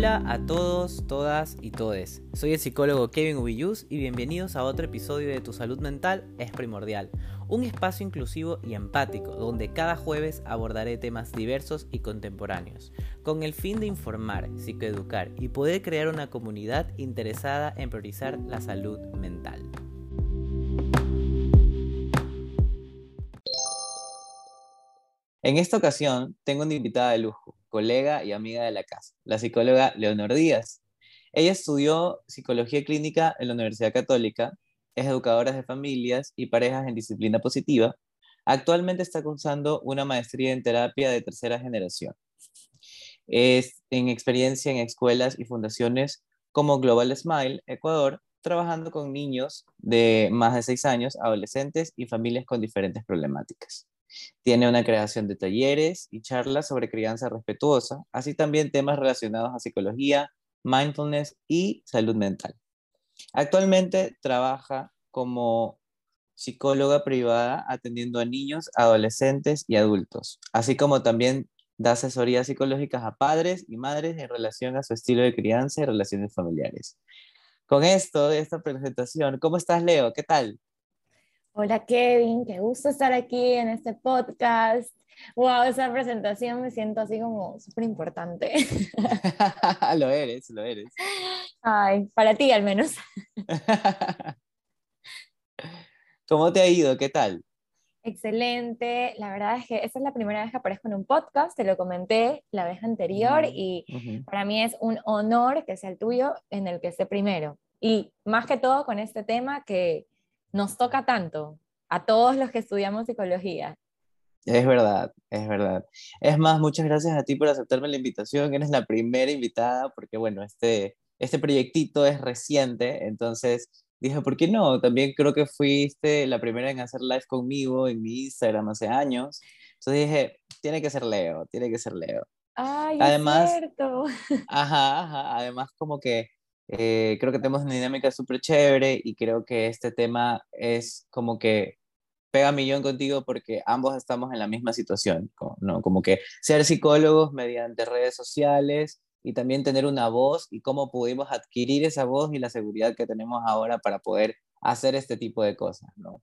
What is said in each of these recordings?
Hola a todos, todas y todes. Soy el psicólogo Kevin Ubiyus y bienvenidos a otro episodio de Tu Salud Mental es Primordial, un espacio inclusivo y empático donde cada jueves abordaré temas diversos y contemporáneos, con el fin de informar, psicoeducar y poder crear una comunidad interesada en priorizar la salud mental. En esta ocasión tengo una invitada de lujo, colega y amiga de la casa, la psicóloga Leonor Díaz. Ella estudió psicología clínica en la Universidad Católica, es educadora de familias y parejas en disciplina positiva. Actualmente está cursando una maestría en terapia de tercera generación. Es en experiencia en escuelas y fundaciones como Global Smile, Ecuador, trabajando con niños de más de seis años, adolescentes y familias con diferentes problemáticas. Tiene una creación de talleres y charlas sobre crianza respetuosa, así también temas relacionados a psicología, mindfulness y salud mental. Actualmente trabaja como psicóloga privada atendiendo a niños, adolescentes y adultos, así como también da asesorías psicológicas a padres y madres en relación a su estilo de crianza y relaciones familiares. Con esto, de esta presentación, ¿cómo estás, Leo? ¿Qué tal? Hola Kevin, qué gusto estar aquí en este podcast. Wow, esa presentación me siento así como súper importante. lo eres, lo eres. Ay, para ti al menos. ¿Cómo te ha ido? ¿Qué tal? Excelente, la verdad es que esta es la primera vez que aparezco en un podcast, te lo comenté la vez anterior y para mí es un honor que sea el tuyo en el que esté primero. Y más que todo con este tema que nos toca tanto a todos los que estudiamos psicología. Es verdad, es verdad. Es más, muchas gracias a ti por aceptarme la invitación. Eres la primera invitada porque, bueno, este, este proyectito es reciente, entonces dije, ¿por qué no? También creo que fuiste la primera en hacer live conmigo en mi Instagram hace años. Entonces dije, tiene que ser Leo, tiene que ser Leo. Ay, además, es cierto. Ajá, ajá, además como que eh, creo que tenemos una dinámica súper chévere y creo que este tema es como que pega millón contigo porque ambos estamos en la misma situación, ¿no? Como que ser psicólogos mediante redes sociales y también tener una voz y cómo pudimos adquirir esa voz y la seguridad que tenemos ahora para poder hacer este tipo de cosas, ¿no?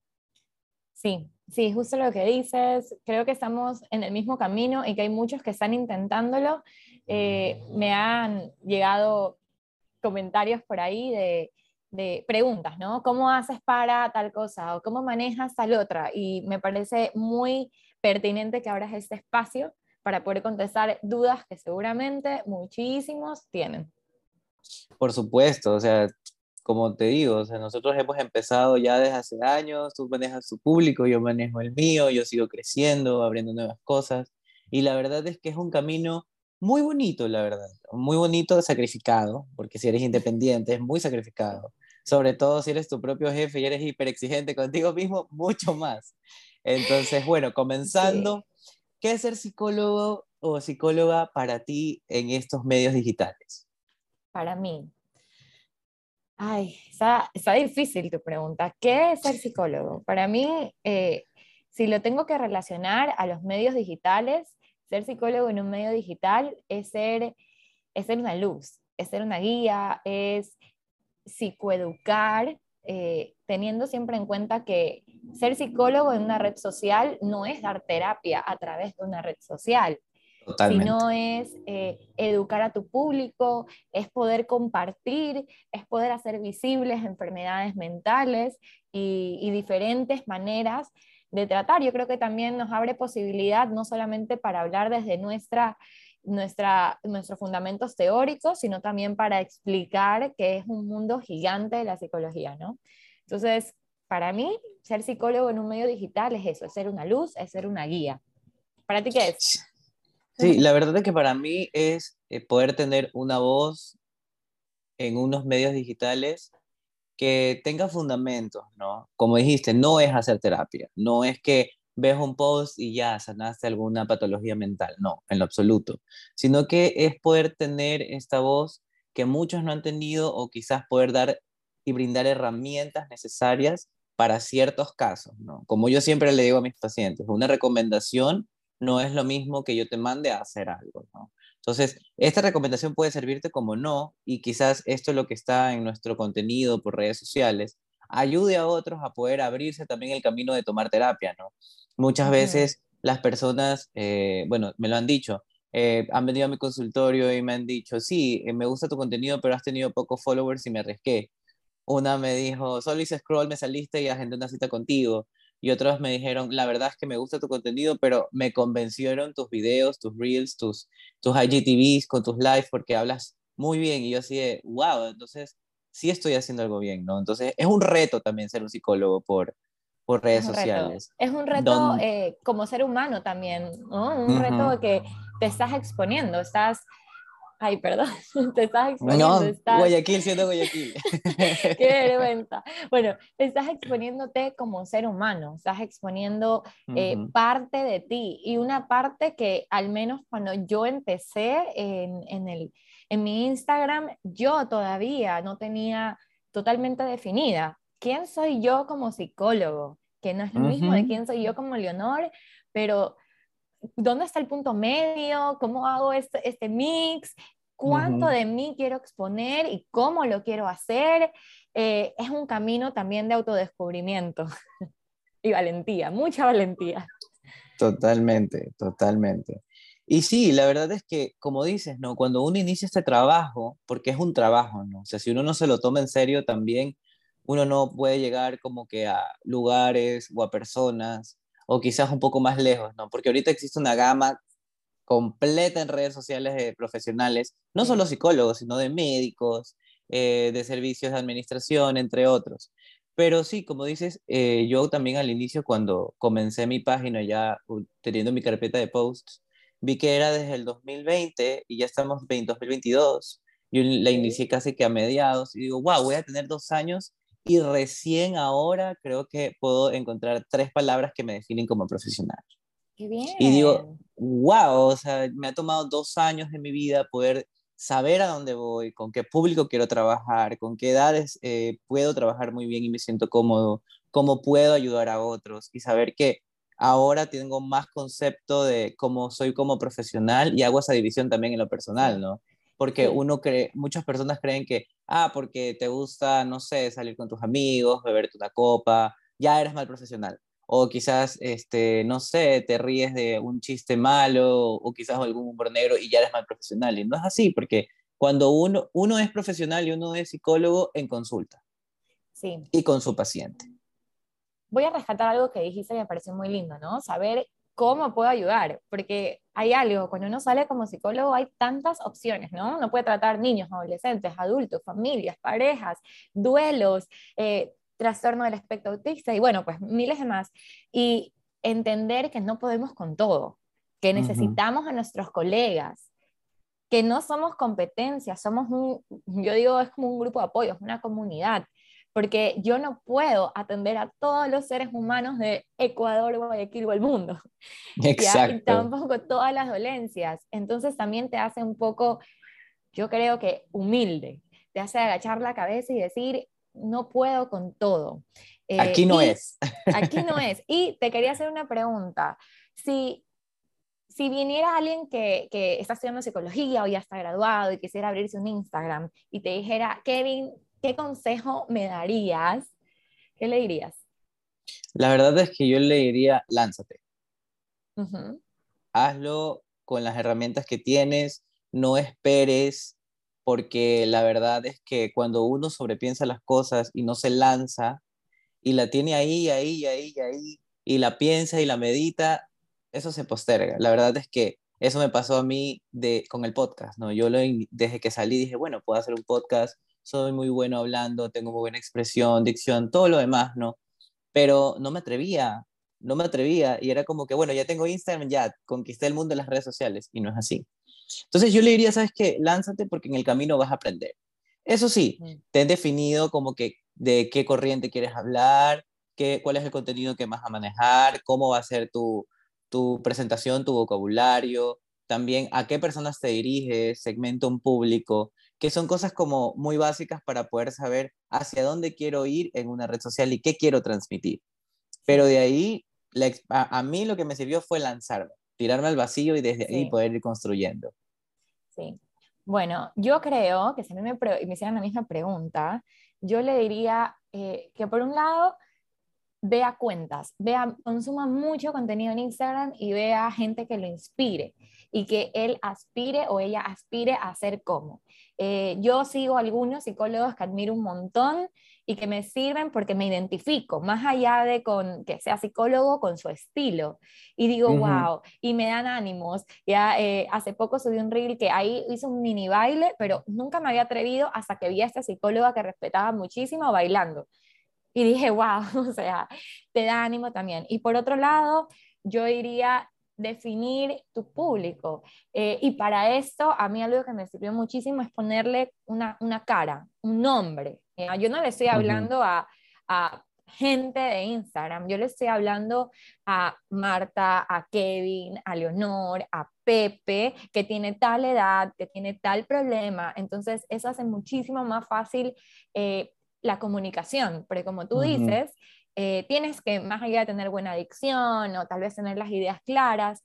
Sí, sí, justo lo que dices. Creo que estamos en el mismo camino y que hay muchos que están intentándolo. Eh, me han llegado comentarios por ahí de, preguntas, ¿no? ¿Cómo haces para tal cosa o cómo manejas tal otra? Y me parece muy pertinente que abras este espacio para poder contestar dudas que seguramente muchísimos tienen. Por supuesto, o sea, como te digo, o sea, nosotros hemos empezado ya desde hace años, tú manejas tu público, yo manejo el mío, yo sigo creciendo, abriendo nuevas cosas, y la verdad es que es un camino muy bonito, la verdad. Muy bonito, sacrificado, porque si eres independiente es muy sacrificado. Sobre todo si eres tu propio jefe y eres hiper exigente contigo mismo, mucho más. Entonces, bueno, comenzando, ¿qué es ser psicólogo o psicóloga para ti en estos medios digitales? Para mí. Ay, está, difícil tu pregunta. ¿Qué es ser psicólogo? Para mí, eh, si lo tengo que relacionar a los medios digitales, ser psicólogo en un medio digital es ser, es ser una luz, es ser una guía, es psicoeducar, eh, teniendo siempre en cuenta que ser psicólogo en una red social no es dar terapia a través de una red social, sino es eh, educar a tu público, es poder compartir, es poder hacer visibles enfermedades mentales y, y diferentes maneras de tratar. Yo creo que también nos abre posibilidad no solamente para hablar desde nuestra, nuestra, nuestros fundamentos teóricos, sino también para explicar que es un mundo gigante de la psicología, ¿no? Entonces, para mí, ser psicólogo en un medio digital es eso, es ser una luz, es ser una guía. ¿Para ti qué es? Sí, la verdad es que para mí es eh, poder tener una voz en unos medios digitales que tenga fundamentos, ¿no? Como dijiste, no es hacer terapia, no es que ves un post y ya sanaste alguna patología mental, no, en lo absoluto, sino que es poder tener esta voz que muchos no han tenido o quizás poder dar y brindar herramientas necesarias para ciertos casos, ¿no? Como yo siempre le digo a mis pacientes, una recomendación no es lo mismo que yo te mande a hacer algo, ¿no? Entonces, esta recomendación puede servirte como no, y quizás esto es lo que está en nuestro contenido por redes sociales, ayude a otros a poder abrirse también el camino de tomar terapia, ¿no? Muchas veces las personas, eh, bueno, me lo han dicho, eh, han venido a mi consultorio y me han dicho, sí, eh, me gusta tu contenido, pero has tenido pocos followers y me arriesgué. Una me dijo, solo hice scroll, me saliste y agendé una cita contigo. Y otros me dijeron, la verdad es que me gusta tu contenido, pero me convencieron tus videos, tus reels, tus, tus IGTVs con tus lives porque hablas muy bien. Y yo así de, wow, entonces sí estoy haciendo algo bien, ¿no? Entonces es un reto también ser un psicólogo por, por redes sociales. Es un reto eh, como ser humano también, ¿no? Un reto que te estás exponiendo, estás Ay, perdón, te estás exponiendo. No, Guayaquil siendo Guayaquil. Qué vergüenza. Bueno, estás exponiéndote como ser humano, estás exponiendo eh, parte de ti y una parte que al menos cuando yo empecé en, en, el, en mi Instagram, yo todavía no tenía totalmente definida. ¿Quién soy yo como psicólogo? Que no es lo mismo de quién soy yo como Leonor, pero ¿dónde está el punto medio? ¿Cómo hago este, este mix? ¿Cuánto de mí quiero exponer y cómo lo quiero hacer? Eh, es un camino también de autodescubrimiento y valentía, mucha valentía. Totalmente, totalmente. Y sí, la verdad es que, como dices, ¿no? Cuando uno inicia este trabajo, porque es un trabajo, ¿no? O sea, si uno no se lo toma en serio también, uno no puede llegar como que a lugares o a personas o quizás un poco más lejos, ¿no? Porque ahorita existe una gama completa en redes sociales de profesionales, no solo psicólogos, sino de médicos, eh, de servicios de administración, entre otros. Pero sí, como dices, eh, yo también al inicio, cuando comencé mi página, ya teniendo mi carpeta de posts, vi que era desde el 2020 y ya estamos en 2022. Yo la inicié casi que a mediados y digo, wow, voy a tener dos años y recién ahora creo que puedo encontrar tres palabras que me definen como profesional. Qué bien. Y digo, wow, o sea, me ha tomado dos años de mi vida poder saber a dónde voy, con qué público quiero trabajar, con qué edades eh, puedo trabajar muy bien y me siento cómodo, cómo puedo ayudar a otros y saber que ahora tengo más concepto de cómo soy como profesional y hago esa división también en lo personal, ¿no? Porque uno cree, muchas personas creen que, ah, porque te gusta, no sé, salir con tus amigos, beberte una copa, ya eres mal profesional. O quizás, este, no sé, te ríes de un chiste malo o quizás algún humor negro y ya eres mal profesional. Y no es así, porque cuando uno, uno es profesional y uno es psicólogo en consulta. Sí. Y con su paciente. Voy a rescatar algo que dijiste y me pareció muy lindo, ¿no? Saber ¿cómo puedo ayudar? Porque hay algo, cuando uno sale como psicólogo hay tantas opciones, ¿no? Uno puede tratar niños, adolescentes, adultos, familias, parejas, duelos, eh, trastorno del espectro autista y bueno, pues miles de más. Y entender que no podemos con todo, que necesitamos a nuestros colegas, que no somos competencias, somos un, yo digo, es como un grupo de apoyo, es una comunidad porque yo no puedo atender a todos los seres humanos de Ecuador, Guayaquil o el mundo. Exacto. Y tampoco todas las dolencias. Entonces también te hace un poco, yo creo que humilde, te hace agachar la cabeza y decir, no puedo con todo. Eh, aquí no es. Aquí no es. Y te quería hacer una pregunta. Si si viniera alguien que, que, está estudiando psicología o ya está graduado y quisiera abrirse un Instagram y te dijera, Kevin, ¿qué consejo me darías? ¿Qué le dirías? La verdad es que yo le diría, lánzate. Hazlo con las herramientas que tienes, no esperes, porque la verdad es que cuando uno sobrepiensa las cosas y no se lanza, y la tiene ahí, ahí, ahí, ahí, y la piensa y la medita, eso se posterga. La verdad es que eso me pasó a mí de, con el podcast, ¿no? Yo lo, desde que salí dije, bueno, puedo hacer un podcast, soy muy bueno hablando, tengo muy buena expresión, dicción, todo lo demás, ¿no? Pero no me atrevía, no me atrevía y era como que, bueno, ya tengo Instagram, ya conquisté el mundo de las redes sociales y no es así. Entonces yo le diría, ¿sabes qué? Lánzate porque en el camino vas a aprender. Eso sí, te has definido como que de qué corriente quieres hablar, qué, cuál es el contenido que vas a manejar, cómo va a ser tu, tu presentación, tu vocabulario, también a qué personas te diriges, segmento un público que son cosas como muy básicas para poder saber hacia dónde quiero ir en una red social y qué quiero transmitir. Pero de ahí, a, mí lo que me sirvió fue lanzarme, tirarme al vacío y desde ahí poder ir construyendo. Sí. Bueno, yo creo que si a mí me, me hicieran la misma pregunta, yo le diría eh, que por un lado vea cuentas, vea, consuma mucho contenido en Instagram y vea gente que lo inspire y que él aspire o ella aspire a ser como. Eh, yo sigo algunos psicólogos que admiro un montón y que me sirven porque me identifico, más allá de con, que sea psicólogo, con su estilo. Y digo, wow, y me dan ánimos. Ya eh, hace poco subí un reel que ahí hizo un mini baile, pero nunca me había atrevido hasta que vi a esta psicóloga que respetaba muchísimo bailando. Y dije, wow, o sea, te da ánimo también. Y por otro lado, yo diría definir tu público. Eh, y para esto, a mí algo que me sirvió muchísimo es ponerle una, una cara, un nombre. Yo no le estoy hablando a, a, gente de Instagram, yo le estoy hablando a Marta, a Kevin, a Leonor, a Pepe, que tiene tal edad, que tiene tal problema. Entonces, eso hace muchísimo más fácil eh, la comunicación, porque como tú dices, eh, tienes que, más allá de tener buena adicción o tal vez tener las ideas claras,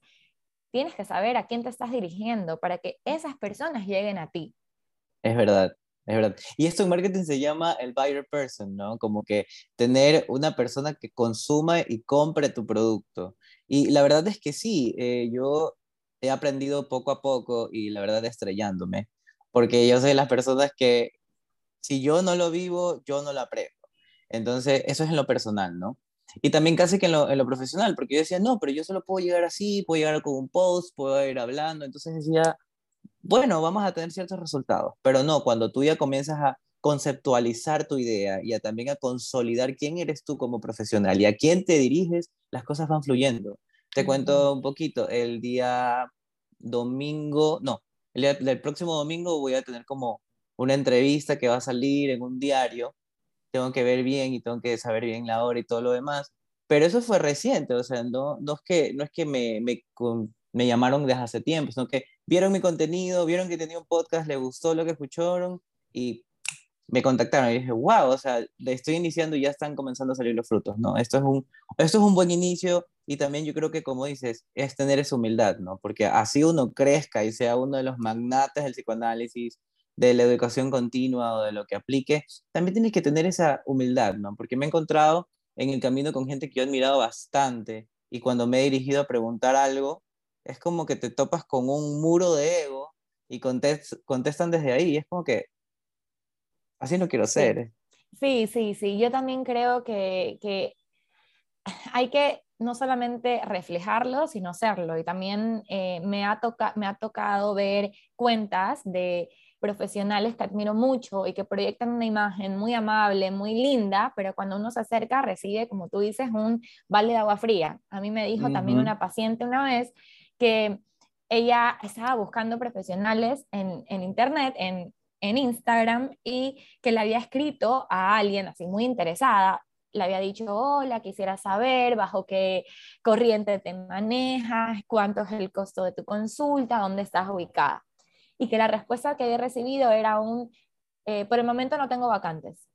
tienes que saber a quién te estás dirigiendo para que esas personas lleguen a ti. Es verdad, es verdad. Y esto en marketing se llama el buyer person, ¿no? Como que tener una persona que consuma y compre tu producto. Y la verdad es que sí, eh, yo he aprendido poco a poco y la verdad estrellándome, porque yo soy de las personas que si yo no lo vivo, yo no lo aprendo. Entonces, eso es en lo personal, ¿no? Y también casi que en lo, en lo, profesional, porque yo decía, no, pero yo solo puedo llegar así, puedo llegar con un post, puedo ir hablando. Entonces decía, bueno, vamos a tener ciertos resultados, pero no, cuando tú ya comienzas a conceptualizar tu idea y a también a consolidar quién eres tú como profesional y a quién te diriges, las cosas van fluyendo. Te cuento un poquito, el día domingo, no, el, el próximo domingo voy a tener como una entrevista que va a salir en un diario tengo que ver bien y tengo que saber bien la hora y todo lo demás. Pero eso fue reciente, o sea, no, no es que, no es que me, me, me llamaron desde hace tiempo, sino que vieron mi contenido, vieron que tenía un podcast, les gustó lo que escucharon y me contactaron y dije, wow, o sea, le estoy iniciando y ya están comenzando a salir los frutos, ¿no? Esto es un, esto es un buen inicio y también yo creo que, como dices, es tener esa humildad, ¿no? Porque así uno crezca y sea uno de los magnates del psicoanálisis, de la educación continua o de lo que aplique, también tienes que tener esa humildad, ¿no? Porque me he encontrado en el camino con gente que yo he admirado bastante y cuando me he dirigido a preguntar algo, es como que te topas con un muro de ego y contestan desde ahí. es como que así no quiero ser. Sí, sí, sí. Yo también creo que, que hay que no solamente reflejarlo, sino serlo. Y también eh, me, ha me ha tocado ver cuentas de profesionales que admiro mucho y que proyectan una imagen muy amable, muy linda, pero cuando uno se acerca recibe, como tú dices, un balde de agua fría. A mí me dijo también una paciente una vez que ella estaba buscando profesionales en, en internet, en, en Instagram, y que le había escrito a alguien así muy interesada, le había dicho, hola, quisiera saber bajo qué corriente te manejas, cuánto es el costo de tu consulta, dónde estás ubicada y que la respuesta que había recibido era un, eh, por el momento no tengo vacantes.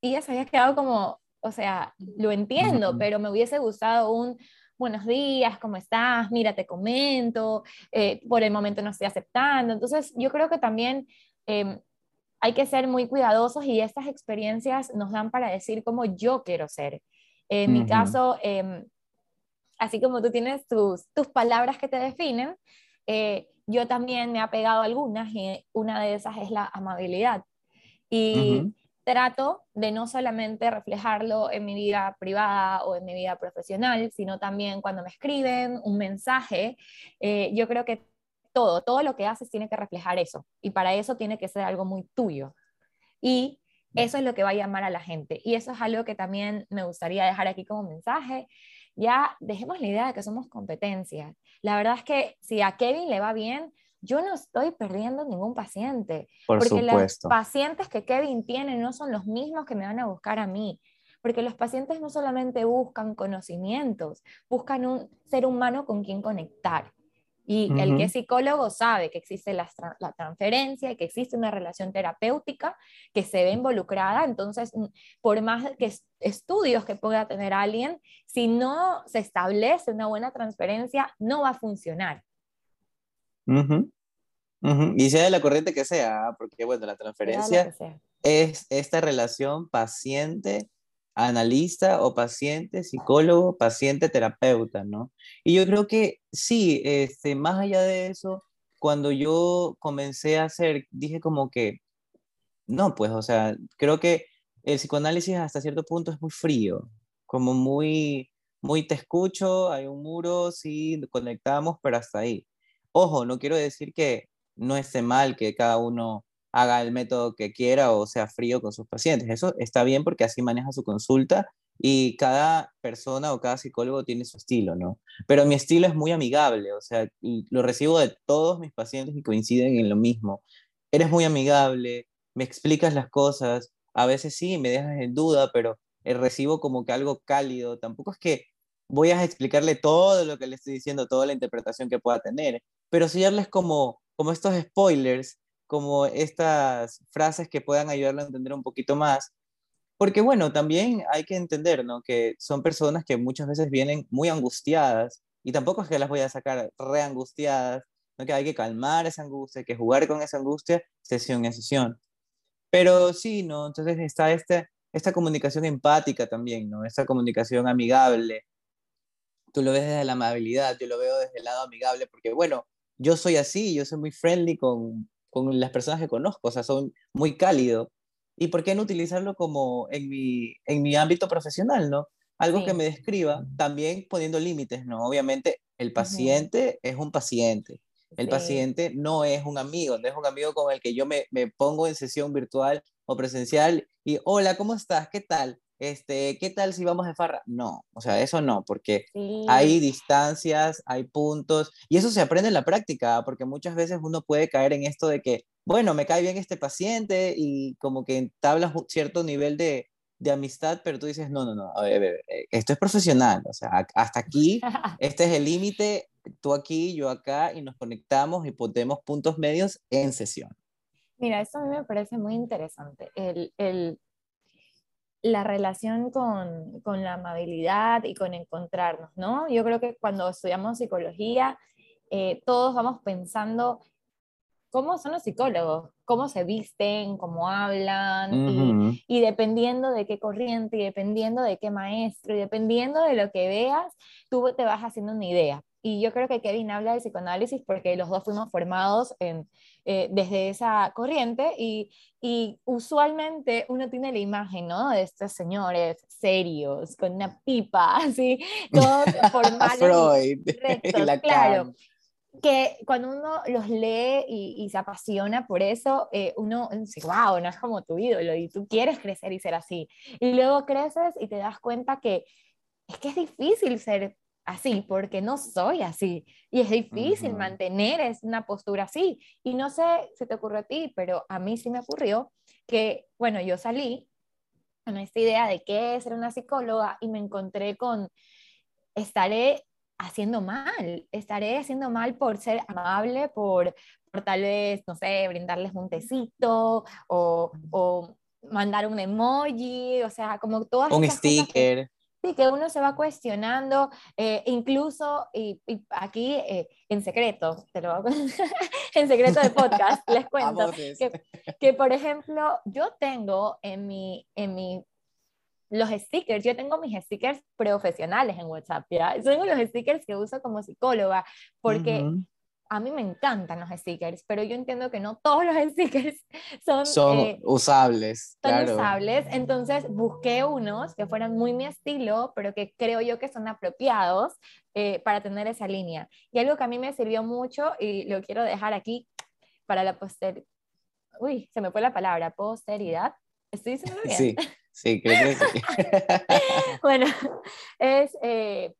Y ella se había quedado como, o sea, lo entiendo, pero me hubiese gustado un, buenos días, ¿cómo estás? Mira, te comento, eh, por el momento no estoy aceptando. Entonces, yo creo que también em, hay que ser muy cuidadosos y estas experiencias nos dan para decir cómo yo quiero ser. En mi caso, em, así como tú tienes tus, tus palabras que te definen, eh, yo también me he pegado algunas y una de esas es la amabilidad. Y trato de no solamente reflejarlo en mi vida privada o en mi vida profesional, sino también cuando me escriben un mensaje. Eh, yo creo que todo, todo lo que haces tiene que reflejar eso. Y para eso tiene que ser algo muy tuyo. Y eso es lo que va a llamar a la gente. Y eso es algo que también me gustaría dejar aquí como mensaje ya dejemos la idea de que somos competencia. La verdad es que si a Kevin le va bien, yo no estoy perdiendo ningún paciente. Por porque los pacientes que Kevin tiene no son los mismos que me van a buscar a mí. Porque los pacientes no solamente buscan conocimientos, buscan un ser humano con quien conectar. Y el que es psicólogo sabe que existe la, la, transferencia, que existe una relación terapéutica que se ve involucrada. Entonces, por más que estudios que pueda tener alguien, si no se establece una buena transferencia, no va a funcionar. Y sea de la corriente que sea, porque bueno, la transferencia es esta relación paciente analista o paciente, psicólogo, paciente, terapeuta, ¿no? Y yo creo que sí, este, más allá de eso, cuando yo comencé a hacer, dije como que, no, pues, o sea, creo que el psicoanálisis hasta cierto punto es muy frío, como muy, muy te escucho, hay un muro, sí, conectamos, pero hasta ahí. Ojo, no quiero decir que no esté mal que cada uno haga el método que quiera o sea frío con sus pacientes. Eso está bien porque así maneja su consulta y cada persona o cada psicólogo tiene su estilo, ¿no? Pero mi estilo es muy amigable, o sea, lo recibo de todos mis pacientes y coinciden en lo mismo. Eres muy amigable, me explicas las cosas, a veces sí, me dejas en duda, pero eh, recibo como que algo cálido. Tampoco es que voy a explicarle todo lo que le estoy diciendo, toda la interpretación que pueda tener, pero sí darles como, como estos spoilers como estas frases que puedan ayudarlo a entender un poquito más. Porque bueno, también hay que entender, ¿no? Que son personas que muchas veces vienen muy angustiadas y tampoco es que las voy a sacar reangustiadas, ¿no? Que hay que calmar esa angustia, hay que jugar con esa angustia sesión en sesión. Pero sí, ¿no? Entonces está este, esta comunicación empática también, ¿no? Esta comunicación amigable. Tú lo ves desde la amabilidad, yo lo veo desde el lado amigable, porque bueno, yo soy así, yo soy muy friendly con, con las personas que conozco, o sea, son muy cálidos. ¿Y por qué no utilizarlo como en mi, en mi ámbito profesional, no? Algo que me describa, también poniendo límites, ¿no? Obviamente, el paciente es un paciente. El paciente no es un amigo, no es un amigo con el que yo me, me pongo en sesión virtual o presencial y, hola, ¿cómo estás? ¿Qué tal? Este, ¿qué tal si vamos de farra? No, o sea, eso no, porque hay distancias, hay puntos, y eso se aprende en la práctica, porque muchas veces uno puede caer en esto de que, bueno, me cae bien este paciente y como que entablas cierto nivel de, de amistad, pero tú dices, no, no, no, a ver, eh, esto es profesional, o sea, hasta aquí, este es el límite, tú aquí, yo acá, y nos conectamos y ponemos puntos medios en sesión. Mira, esto a mí me parece muy interesante, el, el la relación con, con, la amabilidad y con encontrarnos, ¿no? Yo creo que cuando estudiamos psicología, eh, todos vamos pensando cómo son los psicólogos, cómo se visten, cómo hablan, y, y, dependiendo de qué corriente, y dependiendo de qué maestro, y dependiendo de lo que veas, tú te vas haciendo una idea. Y yo creo que Kevin habla de psicoanálisis porque los dos fuimos formados en, eh, desde esa corriente y, y, usualmente uno tiene la imagen, ¿no? De estos señores serios, con una pipa, así, todos formales. Freud, claro. Que cuando uno los lee y, y se apasiona por eso, eh, uno dice, wow, no es como tu ídolo y tú quieres crecer y ser así. Y luego creces y te das cuenta que es que es difícil ser así, porque no soy así. Y es difícil mantener es una postura así. Y no sé si te ocurrió a ti, pero a mí sí me ocurrió que, bueno, yo salí con esta idea de qué es ser una psicóloga y me encontré con, estaré haciendo mal, estaré haciendo mal por ser amable, por, por tal vez, no sé, brindarles un tecito o, o mandar un emoji, o sea, como todas... Un sticker. Sí, que uno se va cuestionando, eh, incluso, y, aquí eh, en secreto, te lo en secreto de podcast, les cuento, que, que, por ejemplo, yo tengo en mi, en mi, los stickers, yo tengo mis stickers profesionales en WhatsApp, ¿ya? Son los stickers que uso como psicóloga, porque a mí me encantan los stickers, pero yo entiendo que no todos los stickers son, son eh, usables. Son usables, entonces busqué unos que fueran muy mi estilo, pero que creo yo que son apropiados eh, para tener esa línea. Y algo que a mí me sirvió mucho y lo quiero dejar aquí para la posteridad. Uy, se me fue la palabra, posteridad. ¿Estoy diciendo bien? Sí, sí, creo que sí. bueno, es eh,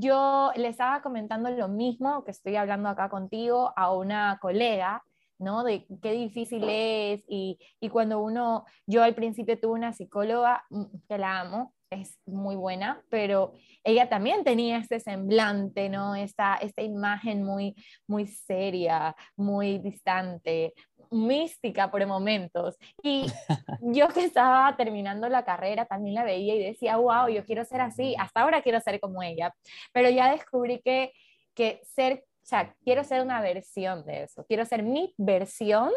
yo le estaba comentando lo mismo que estoy hablando acá contigo a una colega, ¿no? De qué difícil es y, cuando uno, yo al principio tuve una psicóloga mm, que la amo, es muy buena, pero ella también tenía este semblante, ¿no? Esta, esta imagen muy, muy seria, muy distante, mística por momentos. Y yo que estaba terminando la carrera también la veía y decía, wow, yo quiero ser así, hasta ahora quiero ser como ella. Pero ya descubrí que, que ser sea, quiero ser una versión de eso, quiero ser mi versión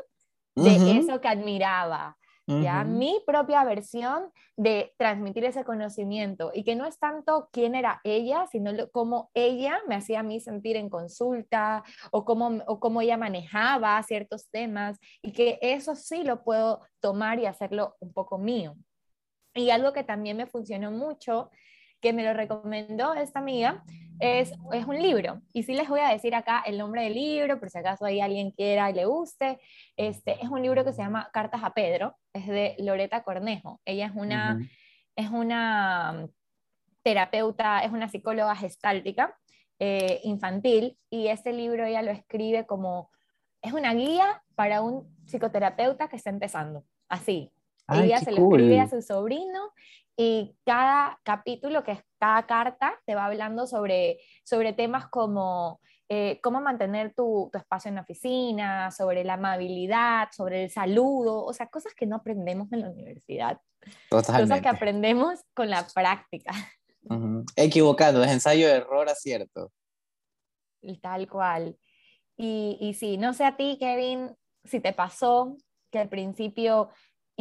de eso que admiraba, ¿ya? Mi propia versión de transmitir ese conocimiento y que no es tanto quién era ella, sino cómo ella me hacía a mí sentir en consulta o cómo, o cómo ella manejaba ciertos temas y que eso sí lo puedo tomar y hacerlo un poco mío. Y algo que también me funcionó mucho que me lo recomendó esta amiga, es, es un libro. Y sí les voy a decir acá el nombre del libro, por si acaso hay alguien quiera y le guste. Este, es un libro que se llama Cartas a Pedro, es de Loreta Cornejo. Ella es una, es una terapeuta, es una psicóloga gestáltica eh, infantil y este libro ella lo escribe como, es una guía para un psicoterapeuta que está empezando, así. Ella se lo escribe a su sobrino y cada capítulo, que es cada carta, te va hablando sobre, sobre temas como eh, cómo mantener tu, tu, espacio en la oficina, sobre la amabilidad, sobre el saludo, o sea, cosas que no aprendemos en la universidad. Totalmente. Cosas que aprendemos con la práctica. Equivocado, es ensayo, error, acierto. Tal cual. Y, y sí, no sé a ti, Kevin, si te pasó que al principio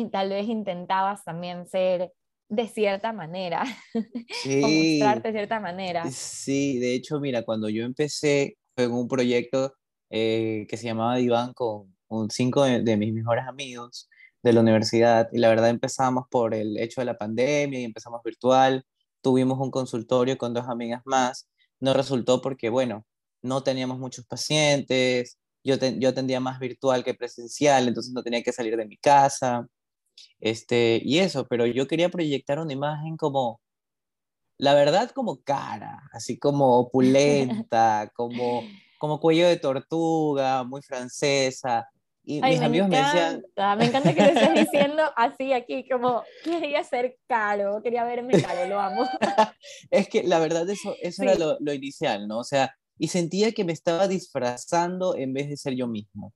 y tal vez intentabas también ser de cierta manera, sí, o mostrarte de cierta manera. Sí, de hecho, mira, cuando yo empecé fue en un proyecto eh, que se llamaba Diván con, cinco de, mis mejores amigos de la universidad y la verdad empezamos por el hecho de la pandemia y empezamos virtual, tuvimos un consultorio con dos amigas más, no resultó porque, bueno, no teníamos muchos pacientes, yo, yo atendía más virtual que presencial, entonces no tenía que salir de mi casa este, y eso, pero yo quería proyectar una imagen como, la verdad, como cara, así como opulenta, como, como cuello de tortuga, muy francesa. Y mis amigos me decían... Me encanta que lo estés diciendo así aquí, como quería ser caro, quería verme caro, lo amo. es que la verdad eso, eso era lo, lo, inicial, ¿no? O sea, y sentía que me estaba disfrazando en vez de ser yo mismo.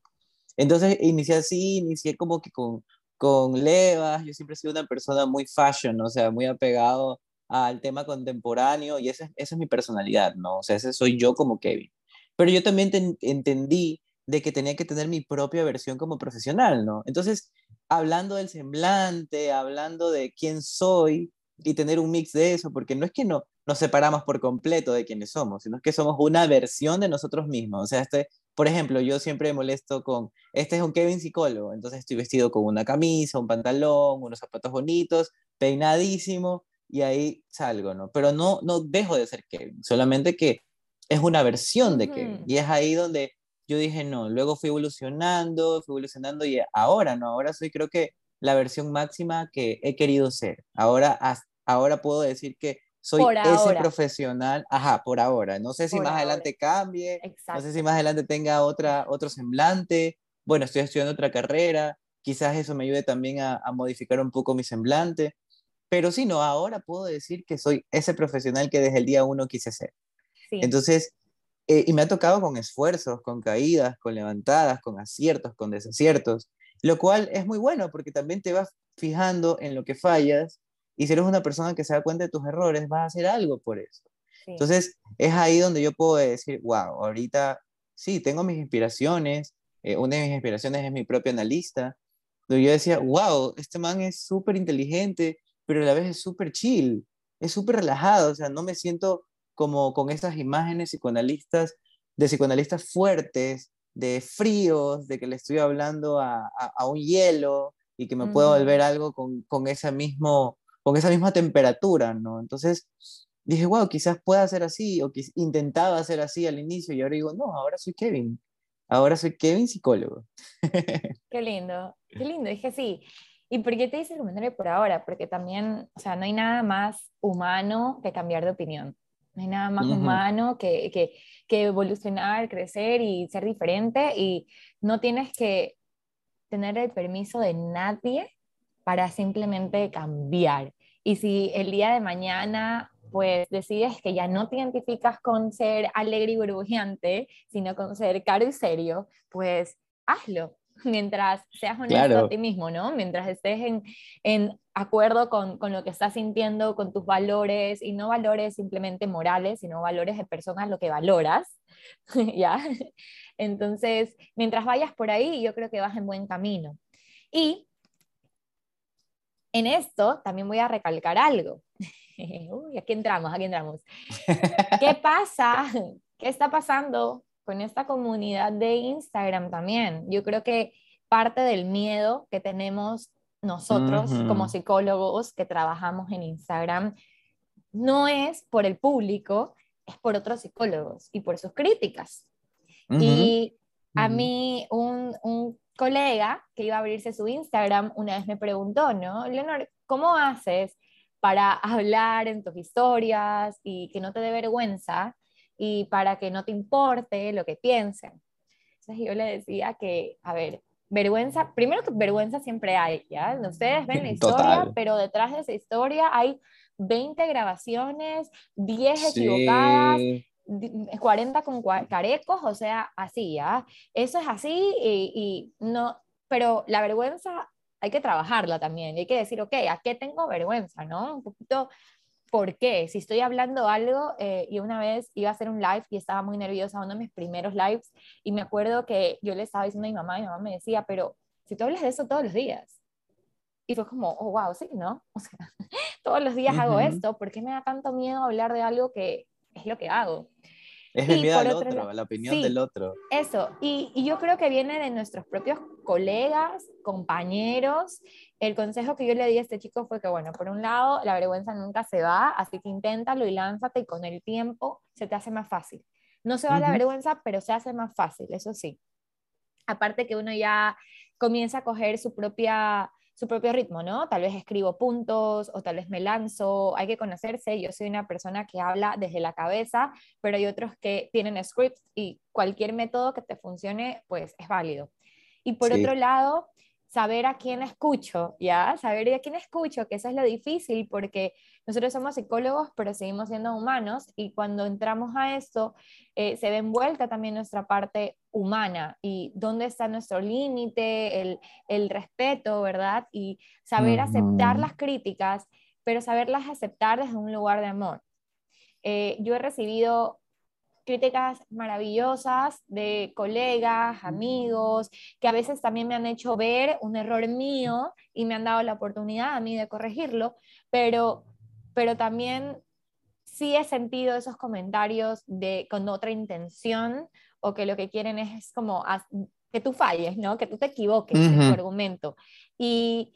Entonces inicié así, inicié como que con, con levas, yo siempre he sido una persona muy fashion, o sea, muy apegado al tema contemporáneo y esa, esa es mi personalidad, ¿no? O sea, ese soy yo como Kevin. Pero yo también entendí de que tenía que tener mi propia versión como profesional, ¿no? Entonces, hablando del semblante, hablando de quién soy y tener un mix de eso, porque no es que no nos separamos por completo de quiénes somos, sino que somos una versión de nosotros mismos. O sea, este, por ejemplo, yo siempre me molesto con, este es un Kevin psicólogo, entonces estoy vestido con una camisa, un pantalón, unos zapatos bonitos, peinadísimo, y ahí salgo, ¿no? Pero no, no dejo de ser Kevin, solamente que es una versión de Kevin. Y es ahí donde yo dije, no, luego fui evolucionando, fui evolucionando y ahora, ¿no? Ahora soy creo que la versión máxima que he querido ser. Ahora, ahora puedo decir que soy ese profesional, ajá, por ahora. No sé si más adelante cambie, no sé si más adelante tenga otra, otro semblante. Bueno, estoy estudiando otra carrera, quizás eso me ayude también a, modificar un poco mi semblante. Pero sí, no, ahora puedo decir que soy ese profesional que desde el día uno quise ser. Entonces, eh, y me ha tocado con esfuerzos, con caídas, con levantadas, con aciertos, con desaciertos, lo cual es muy bueno porque también te vas fijando en lo que fallas y si eres una persona que se da cuenta de tus errores, vas a hacer algo por eso. Entonces, es ahí donde yo puedo decir, wow, ahorita sí, tengo mis inspiraciones. Eh, una de mis inspiraciones es mi propio analista. Donde yo decía, wow, este man es súper inteligente, pero a la vez es súper chill, es súper relajado. O sea, no me siento como con esas imágenes psicoanalistas, de psicoanalistas fuertes, de fríos, de que le estoy hablando a, a, un hielo y que me puedo volver algo con, con ese mismo con esa misma temperatura, ¿no? Entonces dije, wow, quizás pueda ser así, o que intentaba ser así al inicio, y ahora digo, no, ahora soy Kevin, ahora soy Kevin psicólogo. Qué lindo, qué lindo, dije sí. ¿Y por qué te hice el comentario por ahora? Porque también, o sea, no hay nada más humano que cambiar de opinión. No hay nada más humano que, que, que, evolucionar, crecer y ser diferente. Y no tienes que tener el permiso de nadie para simplemente cambiar. Y si el día de mañana pues decides que ya no te identificas con ser alegre y burbujeante, sino con ser caro y serio, pues hazlo. mientras seas honesto a ti mismo, ¿no? Mientras estés en, en acuerdo con, con, lo que estás sintiendo, con tus valores, y no valores simplemente morales, sino valores de personas, lo que valoras, ¿ya? Entonces, mientras vayas por ahí, yo creo que vas en buen camino. Y en esto también voy a recalcar algo. Uy, aquí entramos, aquí entramos. ¿Qué pasa? ¿Qué está pasando con esta comunidad de Instagram también? Yo creo que parte del miedo que tenemos nosotros como psicólogos que trabajamos en Instagram no es por el público, es por otros psicólogos y por sus críticas. Y a mí un, un, colega que iba a abrirse su Instagram una vez me preguntó, ¿no? Leonor, ¿cómo haces para hablar en tus historias y que no te dé vergüenza y para que no te importe lo que piensen? Entonces yo le decía que, a ver, vergüenza, primero que vergüenza siempre hay, ¿ya? Ustedes ven la historia, pero detrás de esa historia hay 20 grabaciones, 10 equivocadas, 40 con carecos, o sea, así, ¿ya? Eso es así y, no, pero la vergüenza hay que trabajarla también, hay que decir, ok, ¿a qué tengo vergüenza, no? Un poquito, ¿por qué? Si estoy hablando algo, eh, y una vez iba a hacer un live y estaba muy nerviosa, uno de mis primeros lives, y me acuerdo que yo le estaba diciendo a mi mamá, y mi mamá me decía, pero si tú hablas de eso todos los días, y fue como, oh, wow, sí, ¿no? O sea, todos los días hago esto, ¿por qué me da tanto miedo hablar de algo que es lo que hago? Es el miedo al otro, la opinión del otro. Eso, y, y, yo creo que viene de nuestros propios colegas, compañeros. El consejo que yo le di a este chico fue que, bueno, por un lado, la vergüenza nunca se va, así que inténtalo y lánzate y con el tiempo se te hace más fácil. No se va la vergüenza, pero se hace más fácil, eso sí. Aparte que uno ya comienza a coger su propia su propio ritmo, ¿no? Tal vez escribo puntos o tal vez me lanzo, hay que conocerse, yo soy una persona que habla desde la cabeza, pero hay otros que tienen scripts y cualquier método que te funcione, pues es válido. Y por otro lado, saber a quién escucho, ¿ya? Saber a quién escucho, que eso es lo difícil porque nosotros somos psicólogos, pero seguimos siendo humanos y cuando entramos a esto, eh, se ve envuelta también nuestra parte humana y dónde está nuestro límite, el, el, respeto, ¿verdad? Y saber aceptar las críticas, pero saberlas aceptar desde un lugar de amor. Eh, yo he recibido críticas maravillosas de colegas, amigos, que a veces también me han hecho ver un error mío y me han dado la oportunidad a mí de corregirlo, pero, pero también sí he sentido esos comentarios de, con otra intención o que lo que quieren es, como que tú falles, ¿no? que tú te equivoques en tu argumento. Y,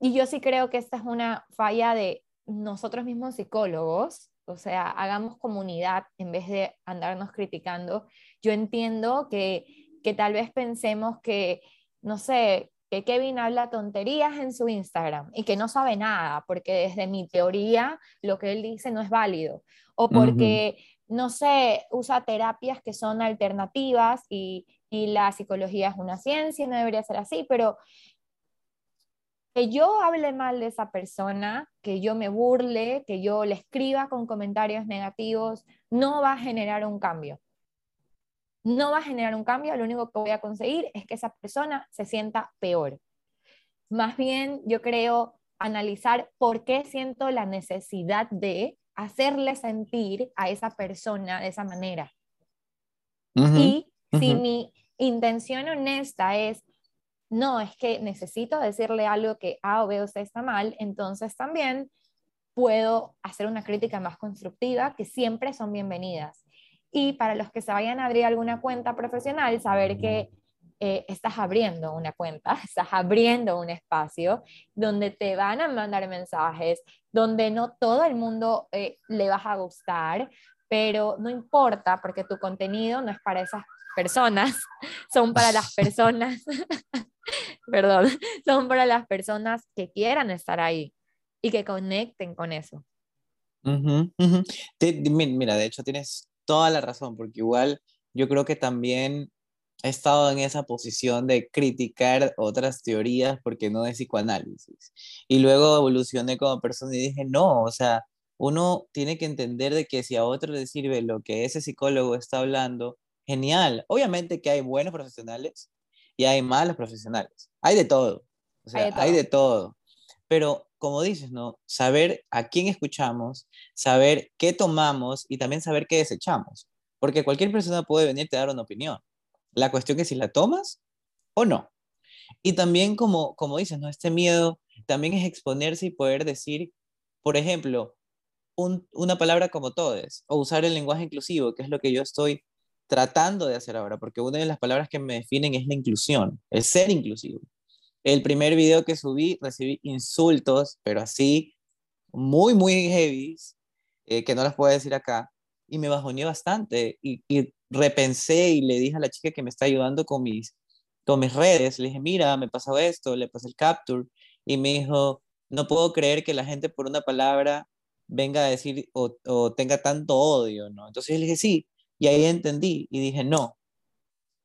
y yo sí creo que esta es una falla de nosotros mismos psicólogos, o sea, hagamos comunidad en vez de andarnos criticando. Yo entiendo que, que tal vez pensemos que, no sé, que Kevin habla tonterías en su Instagram y que no sabe nada, porque desde mi teoría lo que él dice no es válido, o porque, no sé, usa terapias que son alternativas y, y la psicología es una ciencia y no debería ser así, pero que yo hable mal de esa persona, que yo me burle, que yo le escriba con comentarios negativos, no va a generar un cambio. No va a generar un cambio, lo único que voy a conseguir es que esa persona se sienta peor. Más bien, yo creo analizar por qué siento la necesidad de hacerle sentir a esa persona de esa manera. y si mi intención honesta es no, es que necesito decirle algo que A o B o C está mal, entonces también puedo hacer una crítica más constructiva que siempre son bienvenidas. Y para los que se vayan a abrir alguna cuenta profesional, saber que eh, estás abriendo una cuenta, estás abriendo un espacio donde te van a mandar mensajes, donde no todo el mundo eh, le vas a gustar, pero no importa porque tu contenido no es para esas personas, son para las personas perdón, son para las personas que quieran estar ahí y que conecten con eso. mira, de hecho tienes toda la razón, porque igual yo creo que también he estado en esa posición de criticar otras teorías porque no es psicoanálisis. Y luego evolucioné como persona y dije, no, o sea, uno tiene que entender de que si a otro le sirve lo que ese psicólogo está hablando, genial. Obviamente que hay buenos profesionales y hay malos profesionales. Hay de todo. O sea, hay de todo. Pero como dices, ¿no? Saber a quién escuchamos, saber qué tomamos y también saber qué desechamos. Porque cualquier persona puede venirte a dar una opinión. La cuestión es si la tomas o no. Y también, como, como dices, ¿no? Este miedo también es exponerse y poder decir, por ejemplo, una palabra como todes, o usar el lenguaje inclusivo, que es lo que yo estoy tratando de hacer ahora, porque una de las palabras que me definen es la inclusión, el ser inclusivo. El primer video que subí recibí insultos, pero así, muy, muy heavy, eh, que no las puedo decir acá, y me bajoné bastante, y, y, repensé y le dije a la chica que me está ayudando con mis, con mis redes, le dije, mira, me pasó esto, le pasé el capture, y me dijo, no puedo creer que la gente por una palabra venga a decir o, tenga tanto odio, ¿no? Entonces le dije, sí, y ahí entendí y dije, no,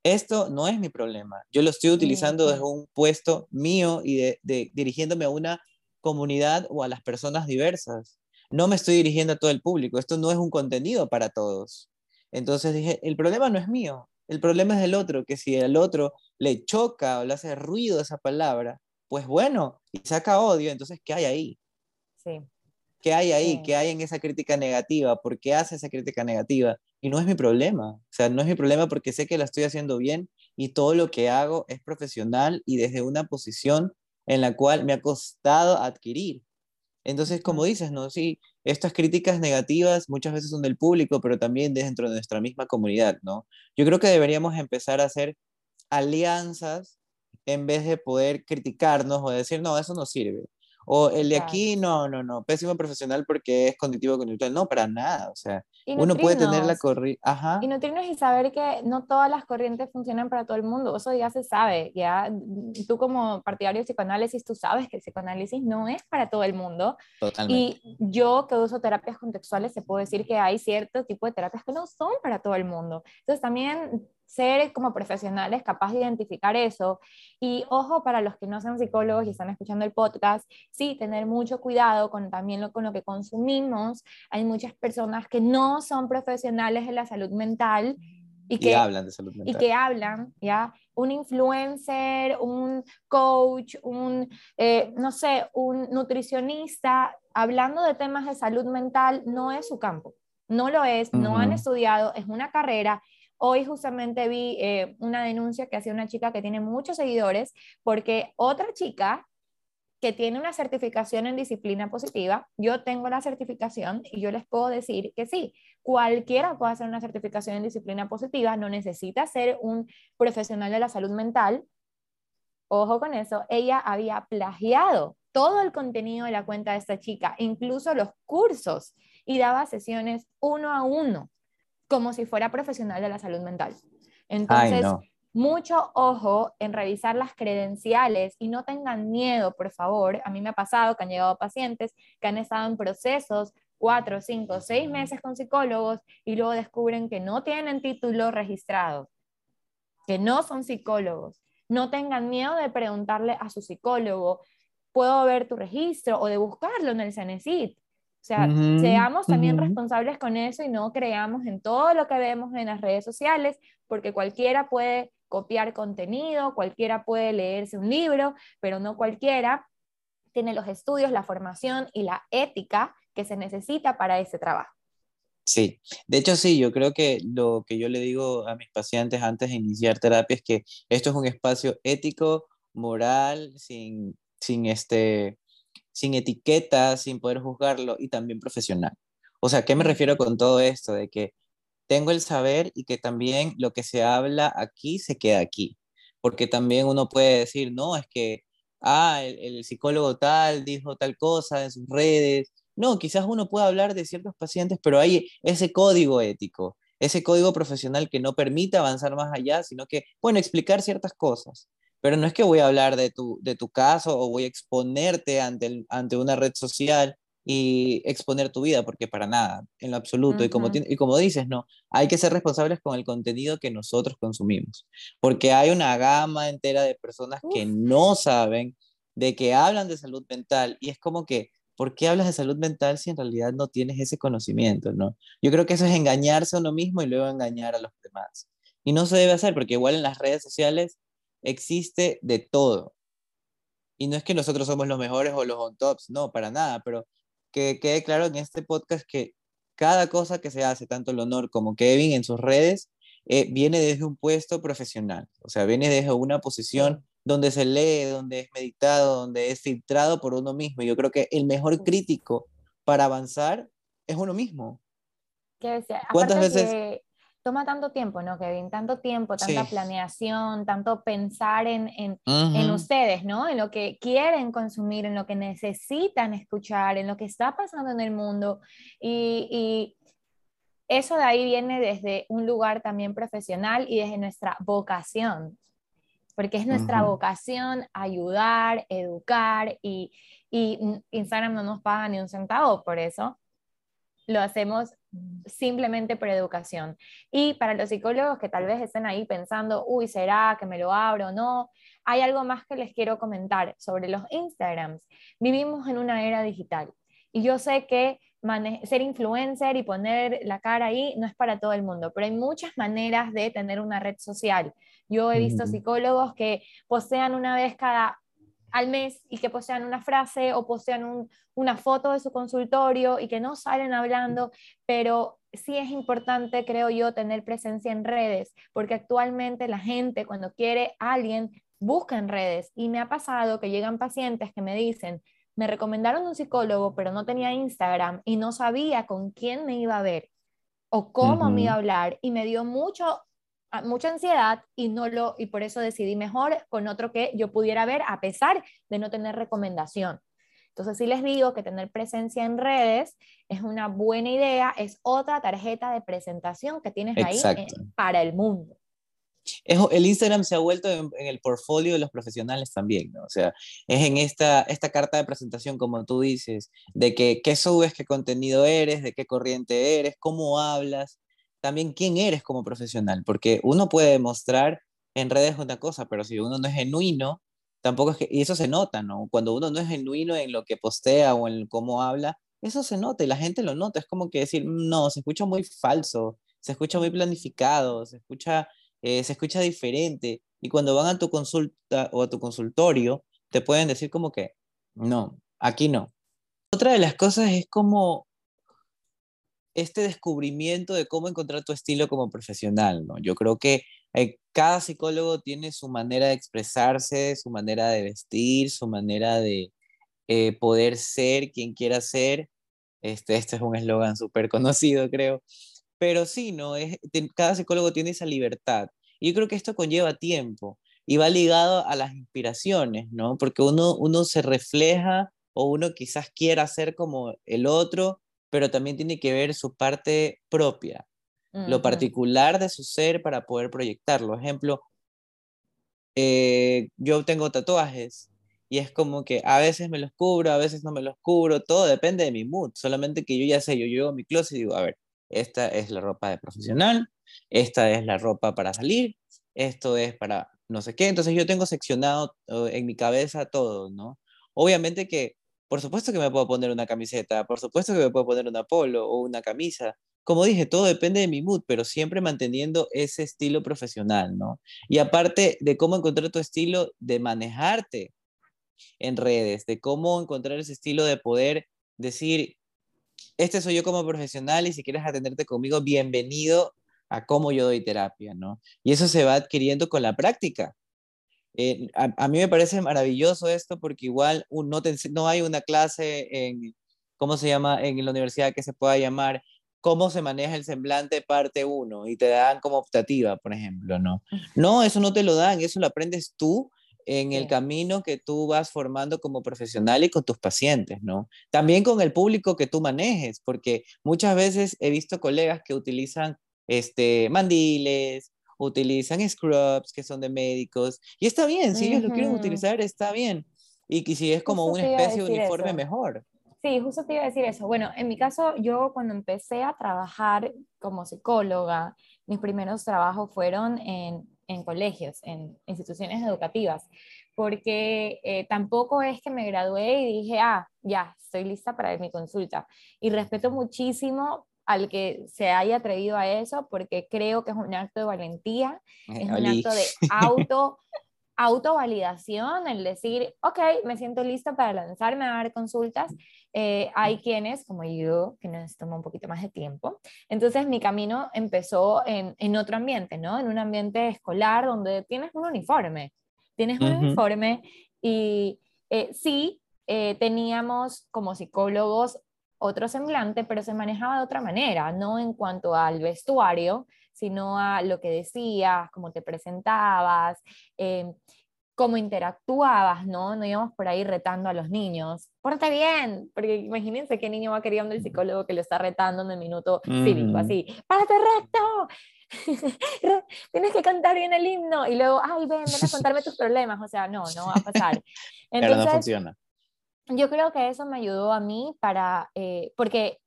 esto no es mi problema. Yo lo estoy utilizando desde un puesto mío y de, dirigiéndome a una comunidad o a las personas diversas. No me estoy dirigiendo a todo el público. Esto no es un contenido para todos. Entonces dije, el problema no es mío. El problema es del otro, que si el otro le choca o le hace ruido esa palabra, pues bueno, y saca odio, entonces, ¿qué hay ahí? Sí. ¿Qué hay ahí? ¿Qué hay en esa crítica negativa? ¿Por qué hace esa crítica negativa? Y no es mi problema. O sea, no es mi problema porque sé que la estoy haciendo bien y todo lo que hago es profesional y desde una posición en la cual me ha costado adquirir. Entonces, como dices, ¿no? Sí, estas críticas negativas muchas veces son del público, pero también dentro de nuestra misma comunidad, ¿no? Yo creo que deberíamos empezar a hacer alianzas en vez de poder criticarnos o decir, no, eso no sirve. O el de aquí, no, no, no, pésimo profesional porque es cognitivo conductual. No, para nada. O sea, uno puede tener la corriente. Ajá. Y nutrirnos y saber que no todas las corrientes funcionan para todo el mundo. Eso ya se sabe. Ya tú, como partidario de psicoanálisis, tú sabes que el psicoanálisis no es para todo el mundo. Totalmente. Y yo, que uso terapias contextuales, se puedo decir que hay cierto tipo de terapias que no son para todo el mundo. Entonces, también ser como profesionales capaz de identificar eso. Y ojo para los que no sean psicólogos y están escuchando el podcast, sí, tener mucho cuidado con también lo, con lo que consumimos. Hay muchas personas que no son profesionales de la salud mental. Y que, hablan de salud mental. Y que hablan, ¿ya? Un influencer, un coach, un, eh, no sé, un nutricionista, hablando de temas de salud mental, no es su campo. No lo es, no han estudiado, es una carrera Hoy justamente vi eh, una denuncia que hacía una chica que tiene muchos seguidores porque otra chica que tiene una certificación en disciplina positiva, yo tengo la certificación y yo les puedo decir que sí, cualquiera puede hacer una certificación en disciplina positiva, no necesita ser un profesional de la salud mental. Ojo con eso, ella había plagiado todo el contenido de la cuenta de esta chica, incluso los cursos, y daba sesiones uno a uno como si fuera profesional de la salud mental. Entonces, mucho ojo en revisar las credenciales y no tengan miedo, por favor. A mí me ha pasado que han llegado pacientes que han estado en procesos cuatro, cinco, seis meses con psicólogos y luego descubren que no tienen título registrado, que no son psicólogos. No tengan miedo de preguntarle a su psicólogo, ¿puedo ver tu registro? O de buscarlo en el CENESIT. O sea, seamos también responsables con eso y no creamos en todo lo que vemos en las redes sociales, porque cualquiera puede copiar contenido, cualquiera puede leerse un libro, pero no cualquiera tiene los estudios, la formación y la ética que se necesita para ese trabajo. Sí, de hecho sí, yo creo que lo que yo le digo a mis pacientes antes de iniciar terapia es que esto es un espacio ético, moral, sin, sin este, sin etiquetas, sin poder juzgarlo y también profesional. O sea, ¿qué me refiero con todo esto? De que tengo el saber y que también lo que se habla aquí se queda aquí. Porque también uno puede decir, no, es que, ah, el, psicólogo tal dijo tal cosa en sus redes. No, quizás uno pueda hablar de ciertos pacientes, pero hay ese código ético, ese código profesional que no permite avanzar más allá, sino que, bueno, explicar ciertas cosas. Pero no es que voy a hablar de tu, de tu caso o voy a exponerte ante, ante una red social y exponer tu vida, porque para nada, en lo absoluto. y, como, y como dices, no, hay que ser responsables con el contenido que nosotros consumimos, porque hay una gama entera de personas que no saben de que hablan de salud mental y es como que, ¿por qué hablas de salud mental si en realidad no tienes ese conocimiento, no? Yo creo que eso es engañarse a uno mismo y luego engañar a los demás. Y no se debe hacer, porque igual en las redes sociales existe de todo. Y no es que nosotros somos los mejores o los on tops, no, para nada, pero que quede claro en este podcast que cada cosa que se hace, tanto el honor como Kevin en sus redes, eh, viene desde un puesto profesional, o sea, viene desde una posición donde se lee, donde es meditado, donde es filtrado por uno mismo. Yo creo que el mejor crítico para avanzar es uno mismo. ¿Cuántas veces? Toma tanto tiempo, ¿no, Kevin? Tanto tiempo, tanta planeación, tanto pensar en, en, en, ustedes, ¿no? En lo que quieren consumir, en lo que necesitan escuchar, en lo que está pasando en el mundo. Y, y eso de ahí viene desde un lugar también profesional y desde nuestra vocación, porque es nuestra vocación ayudar, educar y, y Instagram no nos paga ni un centavo por eso. Lo hacemos simplemente por educación. Y para los psicólogos que tal vez estén ahí pensando, uy, ¿será que me lo abro o no? Hay algo más que les quiero comentar sobre los Instagrams. Vivimos en una era digital y yo sé que ser influencer y poner la cara ahí no es para todo el mundo, pero hay muchas maneras de tener una red social. Yo he visto psicólogos que posean una vez cada al mes y que posean una frase o posean una foto de su consultorio y que no salen hablando, pero sí es importante, creo yo, tener presencia en redes, porque actualmente la gente cuando quiere a alguien busca en redes. Y me ha pasado que llegan pacientes que me dicen, me recomendaron un psicólogo, pero no tenía Instagram y no sabía con quién me iba a ver o cómo me iba a hablar y me dio mucho mucha ansiedad y no lo y por eso decidí mejor con otro que yo pudiera ver a pesar de no tener recomendación. Entonces sí les digo que tener presencia en redes es una buena idea, es otra tarjeta de presentación que tienes ahí eh, para el mundo. el Instagram se ha vuelto en, el portfolio de los profesionales también, ¿no? O sea, es en esta, esta carta de presentación, como tú dices, de que qué subes, qué contenido eres, de qué corriente eres, cómo hablas, también quién eres como profesional, porque uno puede mostrar en redes una cosa, pero si uno no es genuino, tampoco es que, y eso se nota, ¿no? Cuando uno no es genuino en lo que postea o en cómo habla, eso se nota y la gente lo nota, es como que decir, no, se escucha muy falso, se escucha muy planificado, se escucha, eh, se escucha diferente, y cuando van a tu consulta o a tu consultorio, te pueden decir como que, no, aquí no. Otra de las cosas es como este descubrimiento de cómo encontrar tu estilo como profesional, ¿no? Yo creo que eh, cada psicólogo tiene su manera de expresarse, su manera de vestir, su manera de eh, poder ser quien quiera ser. Este, este es un eslogan súper conocido, creo. Pero sí, ¿no? Es, cada psicólogo tiene esa libertad. Y yo creo que esto conlleva tiempo y va ligado a las inspiraciones, ¿no? Porque uno, uno se refleja o uno quizás quiera ser como el otro, pero también tiene que ver su parte propia, lo particular de su ser para poder proyectarlo. Ejemplo, eh, yo tengo tatuajes y es como que a veces me los cubro, a veces no me los cubro, todo depende de mi mood, solamente que yo ya sé, yo llego a mi closet y digo, a ver, esta es la ropa de profesional, esta es la ropa para salir, esto es para no sé qué, entonces yo tengo seccionado eh, en mi cabeza todo, ¿no? Obviamente que por supuesto que me puedo poner una camiseta, por supuesto que me puedo poner una polo o una camisa. Como dije, todo depende de mi mood, pero siempre manteniendo ese estilo profesional, ¿no? Y aparte de cómo encontrar tu estilo de manejarte en redes, de cómo encontrar ese estilo de poder decir, este soy yo como profesional y si quieres atenderte conmigo, bienvenido a cómo yo doy terapia, ¿no? Y eso se va adquiriendo con la práctica. Eh, a, mí me parece maravilloso esto porque igual no, no hay una clase en, ¿cómo se llama? En la universidad que se pueda llamar cómo se maneja el semblante parte 1 y te dan como optativa, por ejemplo, ¿no? No, eso no te lo dan, eso lo aprendes tú en el camino que tú vas formando como profesional y con tus pacientes, ¿no? También con el público que tú manejes, porque muchas veces he visto colegas que utilizan este, mandiles, utilizan scrubs que son de médicos, y está bien, si ellos lo quieren utilizar, está bien. Y, si es como una especie de uniforme, mejor. Sí, justo te iba a decir eso. Bueno, en mi caso, yo cuando empecé a trabajar como psicóloga, mis primeros trabajos fueron en, en colegios, en instituciones educativas, porque eh, tampoco es que me gradué y dije, ah, ya, estoy lista para mi consulta. Y respeto muchísimo al que se haya atrevido a eso, porque creo que es un acto de valentía, eh, es un acto de auto autovalidación, el decir, ok, me siento lista para lanzarme a dar consultas. Eh, hay quienes, como yo, que nos toma un poquito más de tiempo. Entonces mi camino empezó en, en otro ambiente, ¿no? En un ambiente escolar donde tienes un uniforme. Tienes un uniforme y eh, sí, eh, teníamos como psicólogos otro semblante, pero se manejaba de otra manera, no en cuanto al vestuario, sino a lo que decías, cómo te presentabas, eh, cómo interactuabas, ¿no? No íbamos por ahí retando a los niños. Porte bien, porque imagínense qué niño va queriendo el psicólogo que lo está retando en el minuto cívico, así, párate recto, tienes que cantar bien el himno, y luego, ay, ven, ven a contarme tus problemas, o sea, no, no va a pasar. Entonces, Pero no funciona. Yo creo que eso me ayudó a mí para, eh, porque,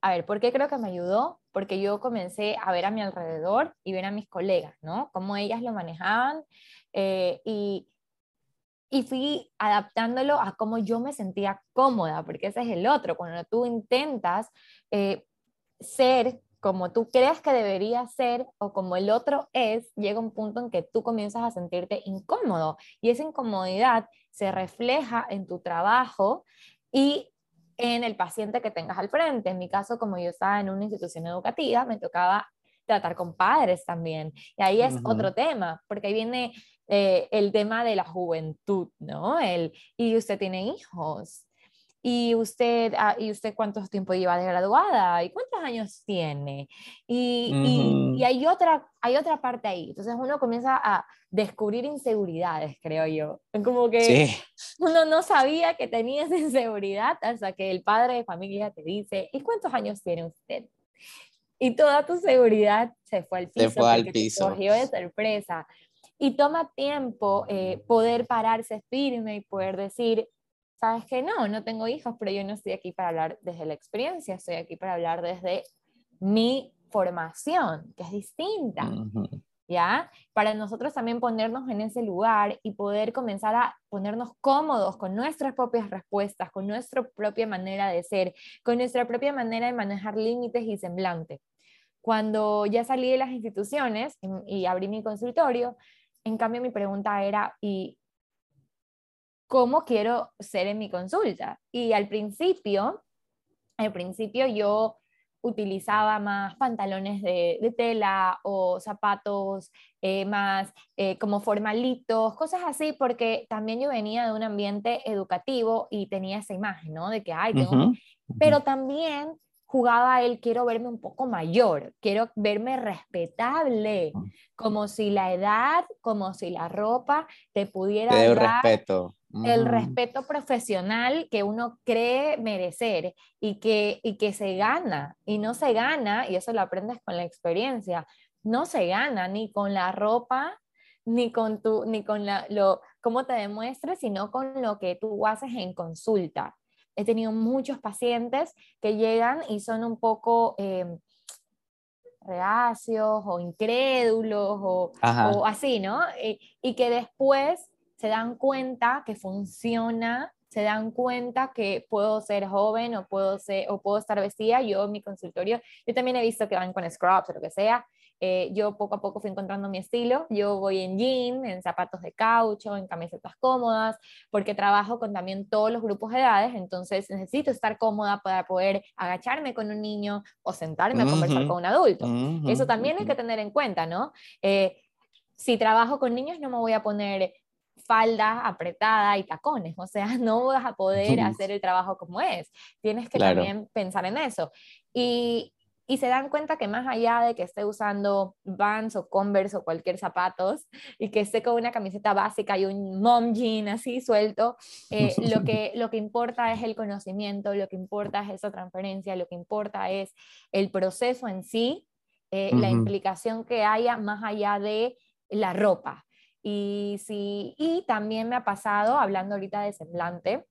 a ver, ¿por qué creo que me ayudó? Porque yo comencé a ver a mi alrededor y ver a mis colegas, ¿no? Cómo ellas lo manejaban eh, y, y fui adaptándolo a cómo yo me sentía cómoda, porque ese es el otro, cuando tú intentas eh, ser como tú crees que debería ser o como el otro es, llega un punto en que tú comienzas a sentirte incómodo y esa incomodidad se refleja en tu trabajo y en el paciente que tengas al frente. En mi caso, como yo estaba en una institución educativa, me tocaba tratar con padres también. Y ahí es otro tema, porque ahí viene eh, el tema de la juventud, ¿no? El, y usted tiene hijos, y usted, ah, ¿y usted cuánto tiempo lleva de graduada? ¿Y cuántos años tiene? Y, y, hay, otra, hay otra parte ahí. Entonces uno comienza a descubrir inseguridades, creo yo. Como que uno no sabía que tenía esa inseguridad hasta que el padre de familia te dice, ¿y cuántos años tiene usted? Y toda tu seguridad se fue al piso. Se fue al piso. cogió de sorpresa. Y toma tiempo eh, poder pararse firme y poder decir, sabes que no, no tengo hijos, pero yo no estoy aquí para hablar desde la experiencia, estoy aquí para hablar desde mi formación, que es distinta. ¿Ya? Para nosotros también ponernos en ese lugar y poder comenzar a ponernos cómodos con nuestras propias respuestas, con nuestra propia manera de ser, con nuestra propia manera de manejar límites y semblante. Cuando ya salí de las instituciones y, y abrí mi consultorio, en cambio mi pregunta era, ¿y cómo quiero ser en mi consulta. Y al principio, al principio yo utilizaba más pantalones de, tela o zapatos eh, más eh, como formalitos, cosas así, porque también yo venía de un ambiente educativo y tenía esa imagen, ¿no? De que, ay, tengo... Pero también jugaba él, quiero verme un poco mayor, quiero verme respetable, como si la edad, como si la ropa te pudiera dar respeto el respeto profesional que uno cree merecer y que, y que se gana, y no se gana, y eso lo aprendes con la experiencia, no se gana ni con la ropa, ni con, tu, ni con la, lo, cómo te demuestres, sino con lo que tú haces en consulta. He tenido muchos pacientes que llegan y son un poco... Em, reacios o incrédulos o, o así, ¿no? Y, y que después se dan cuenta que funciona, se dan cuenta que puedo ser joven o puedo, ser, o puedo estar vestida. Yo en mi consultorio, yo también he visto que van con scrubs o lo que sea. Eh, yo poco a poco fui encontrando mi estilo. Yo voy en jean, en zapatos de caucho, en camisetas cómodas, porque trabajo con también todos los grupos de edades, entonces necesito estar cómoda para poder agacharme con un niño o sentarme a conversar con un adulto. Eso también hay que tener en cuenta, ¿no? Eh, si trabajo con niños no me voy a poner falda apretada y tacones, o sea, no vas a poder hacer el trabajo como es. Tienes que también pensar en eso. Y, y se dan cuenta que más allá de que esté usando Vans o Converse o cualquier zapatos y que esté con una camiseta básica y un mom jean así suelto, eh, lo, que, lo que importa es el conocimiento, lo que importa es esa transferencia, lo que importa es el proceso en sí, eh, la implicación que haya más allá de la ropa. Y, sí, y también me ha pasado, hablando ahorita de semblante,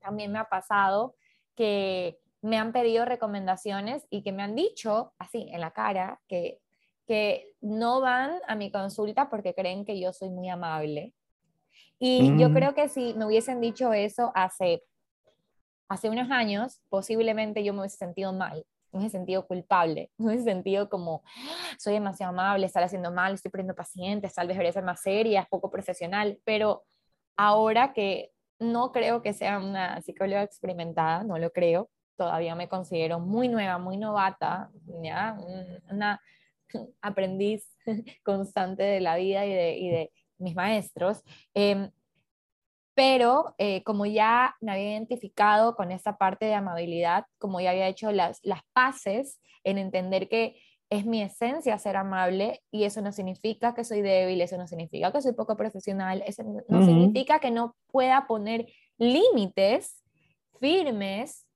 también me ha pasado que me han pedido recomendaciones y que me han dicho así en la cara que, que no van a mi consulta porque creen que yo soy muy amable. Y yo mm. creo que si me hubiesen dicho eso hace, hace unos años, posiblemente yo me hubiese sentido mal. No he sentido culpable, no he sentido como soy demasiado amable, estar haciendo mal, estoy perdiendo pacientes, tal vez debería ser más seria, poco profesional, pero ahora que no creo que sea una psicóloga experimentada, no lo creo, todavía me considero muy nueva, muy novata, ¿ya? una aprendiz constante de la vida y de, y de mis maestros. Eh, pero eh, como ya me había identificado con esa parte de amabilidad, como ya había hecho las, las paces en entender que es mi esencia ser amable y eso no significa que soy débil, eso no significa que soy poco profesional, eso no significa que no pueda poner límites firmes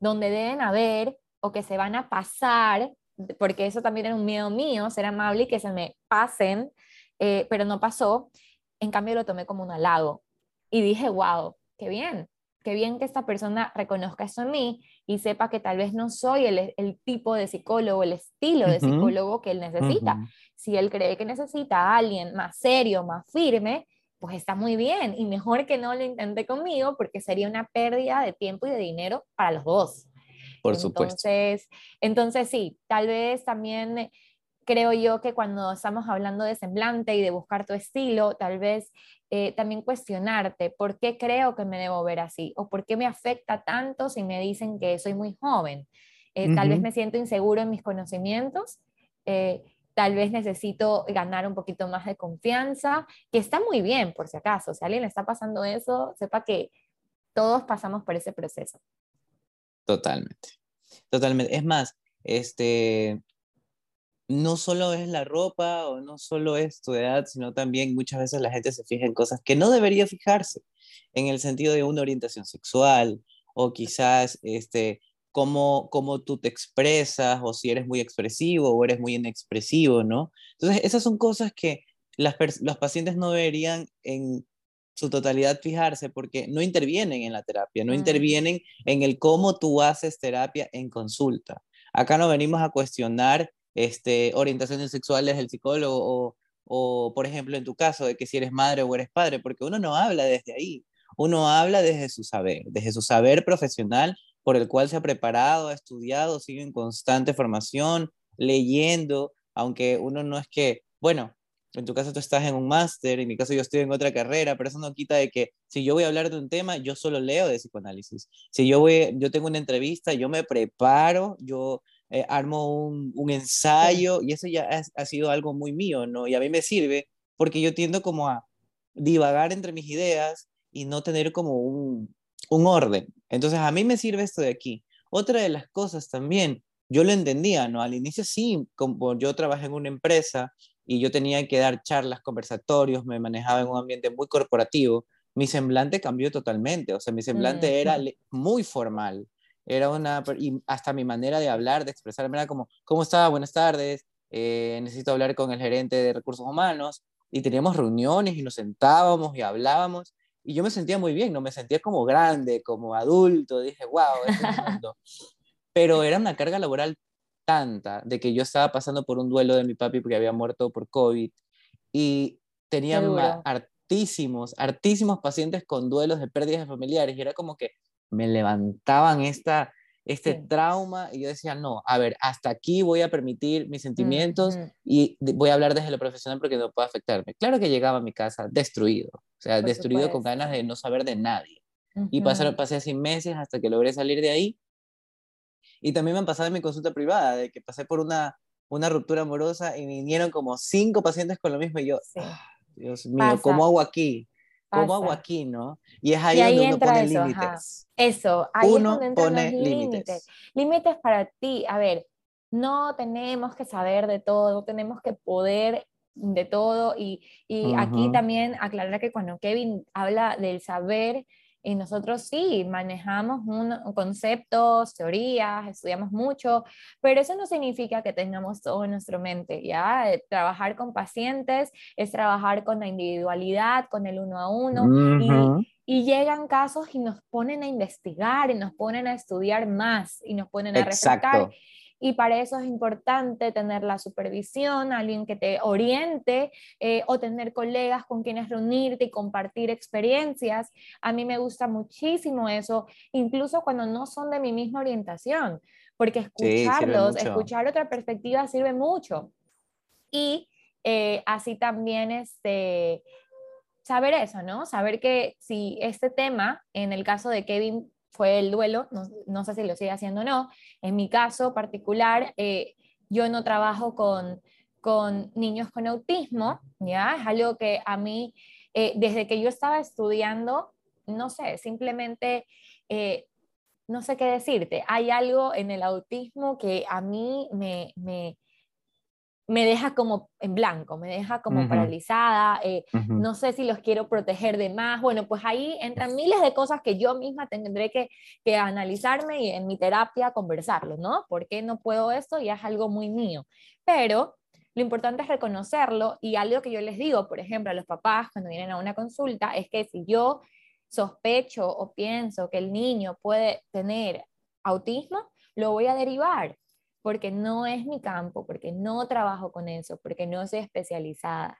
donde deben haber o que se van a pasar, porque eso también era un miedo mío, ser amable y que se me pasen, eh, pero no pasó. En cambio lo tomé como un halago y dije, wow, qué bien, qué bien que esta persona reconozca eso en mí y sepa que tal vez no soy el, el tipo de psicólogo, el estilo de psicólogo que él necesita. Si él cree que necesita a alguien más serio, más firme, pues está muy bien y mejor que no lo intente conmigo porque sería una pérdida de tiempo y de dinero para los dos. Por supuesto. Entonces, entonces sí, tal vez también creo yo que cuando estamos hablando de semblante y de buscar tu estilo, tal vez eh, también cuestionarte por qué creo que me debo ver así o por qué me afecta tanto si me dicen que soy muy joven. Eh, tal vez me siento inseguro en mis conocimientos, eh, tal vez necesito ganar un poquito más de confianza, que está muy bien por si acaso. Si a alguien le está pasando eso, sepa que todos pasamos por ese proceso. Totalmente. Totalmente. Es más, este, no solo es la ropa o no solo es tu edad, sino también muchas veces la gente se fija en cosas que no debería fijarse, en el sentido de una orientación sexual o quizás este, cómo, cómo tú te expresas o si eres muy expresivo o eres muy inexpresivo, ¿no? Entonces, esas son cosas que las los pacientes no deberían en su totalidad fijarse porque no intervienen en la terapia, no intervienen en el cómo tú haces terapia en consulta. Acá no venimos a cuestionar este, orientaciones sexuales del psicólogo o, por ejemplo, en tu caso, de que si eres madre o eres padre, porque uno no habla desde ahí, uno habla desde su saber, desde su saber profesional por el cual se ha preparado, ha estudiado, sigue en constante formación, leyendo, aunque uno no es que, bueno, en tu caso tú estás en un máster, en mi caso yo estoy en otra carrera, pero eso no quita de que si yo voy a hablar de un tema, yo solo leo de psicoanálisis. Si yo voy, yo tengo una entrevista, yo me preparo, yo eh, armo un, un, ensayo y eso ya ha, sido algo muy mío, ¿no? Y a mí me sirve porque yo tiendo como a divagar entre mis ideas y no tener como un, un orden. Entonces a mí me sirve esto de aquí. Otra de las cosas también, yo lo entendía, ¿no? Al inicio sí, como yo trabajé en una empresa y yo tenía que dar charlas, conversatorios, me manejaba en un ambiente muy corporativo, mi semblante cambió totalmente, o sea, mi semblante era muy formal era una, y hasta mi manera de hablar, de expresarme era como, ¿cómo está? Buenas tardes, eh, necesito hablar con el gerente de recursos humanos, y teníamos reuniones y nos sentábamos y hablábamos, y yo me sentía muy bien, no me sentía como grande, como adulto, dije, wow, este es mundo. Pero era una carga laboral tanta de que yo estaba pasando por un duelo de mi papi porque había muerto por COVID, y tenía hartísimos, hartísimos pacientes con duelos de pérdidas familiares, y era como que me levantaban esta, este trauma y yo decía, no, a ver, hasta aquí voy a permitir mis sentimientos y voy a hablar desde lo profesional porque no puede afectarme. Claro que llegaba a mi casa destruido, o sea, destruido con ganas de no saber de nadie. Y pasaron, pasé así meses hasta que logré salir de ahí. Y también me han pasado en mi consulta privada, de que pasé por una, una ruptura amorosa y vinieron como cinco pacientes con lo mismo y yo, ah, Dios mío, ¿cómo hago aquí? ¿Cómo hago aquí, no? Y es ahí, donde uno pone límites. Eso, ahí uno es donde pone límites. Límites para ti. A ver, no tenemos que saber de todo, no tenemos que poder de todo. Y, y aquí también aclarar que cuando Kevin habla del saber, y nosotros sí, manejamos un, conceptos, teorías, estudiamos mucho, pero eso no significa que tengamos todo en nuestra mente, ¿ya? Eh, trabajar con pacientes es trabajar con la individualidad, con el uno a uno, y, y, llegan casos y nos ponen a investigar, y nos ponen a estudiar más, y nos ponen a reflejar y para eso es importante tener la supervisión, alguien que te oriente eh, o tener colegas con quienes reunirte y compartir experiencias. A mí me gusta muchísimo eso, incluso cuando no son de mi misma orientación porque escucharlos, escuchar otra perspectiva sirve mucho. Y eh, así también este, saber eso, ¿no? Saber que si este tema, en el caso de Kevin, fue el duelo, no, sé si lo sigue haciendo o no, en mi caso particular, eh, yo no trabajo con, con niños con autismo, ¿ya? Es algo que a mí, eh, desde que yo estaba estudiando, no sé, simplemente, eh, no sé qué decirte, hay algo en el autismo que a mí me, me, me deja como en blanco, me deja como paralizada, eh, no sé si los quiero proteger de más. Bueno, pues ahí entran miles de cosas que yo misma tendré que, que analizarme y en mi terapia conversarlo, ¿no? ¿Por qué no puedo esto? Y es algo muy mío. Pero lo importante es reconocerlo y algo que yo les digo, por ejemplo, a los papás cuando vienen a una consulta, es que si yo sospecho o pienso que el niño puede tener autismo, lo voy a derivar porque no es mi campo, porque no trabajo con eso, porque no soy especializada.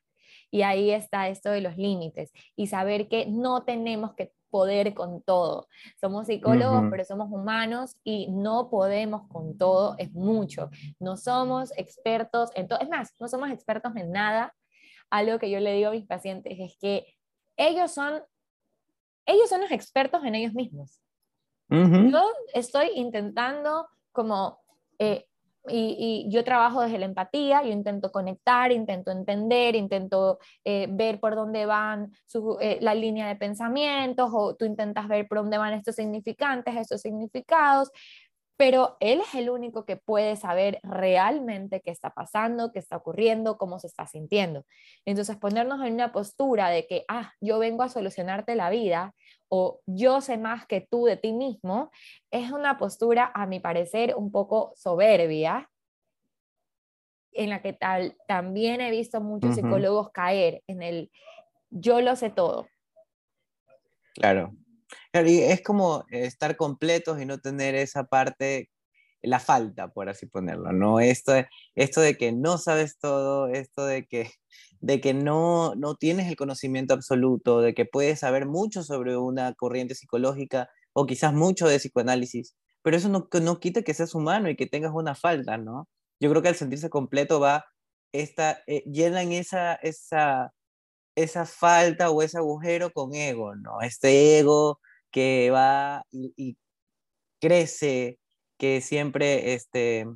Y ahí está esto de los límites y saber que no tenemos que poder con todo. Somos psicólogos, pero somos humanos y no podemos con todo, es mucho. No somos expertos en todo, es más, no somos expertos en nada. Algo que yo le digo a mis pacientes es que ellos son, ellos son los expertos en ellos mismos. Yo estoy intentando como eh, y, yo trabajo desde la empatía, yo intento conectar, intento entender, intento eh, ver por dónde van eh, la línea de pensamientos, o tú intentas ver por dónde van estos significantes, estos significados, pero él es el único que puede saber realmente qué está pasando, qué está ocurriendo, cómo se está sintiendo. Entonces, ponernos en una postura de que, ah, yo vengo a solucionarte la vida o yo sé más que tú de ti mismo, es una postura, a mi parecer, un poco soberbia, en la que tal, también he visto muchos psicólogos caer en el yo lo sé todo. Claro, y es como estar completos y no tener esa parte, la falta, por así ponerlo, ¿no? Esto, esto de que no sabes todo, esto de que, de que no, no tienes el conocimiento absoluto, de que puedes saber mucho sobre una corriente psicológica o quizás mucho de psicoanálisis, pero eso no, no quita que seas humano y que tengas una falta, ¿no? Yo creo que al sentirse completo va, esta, eh, llenan esa, esa, esa falta o ese agujero con ego, ¿no? Este ego que va y, crece, que siempre, este,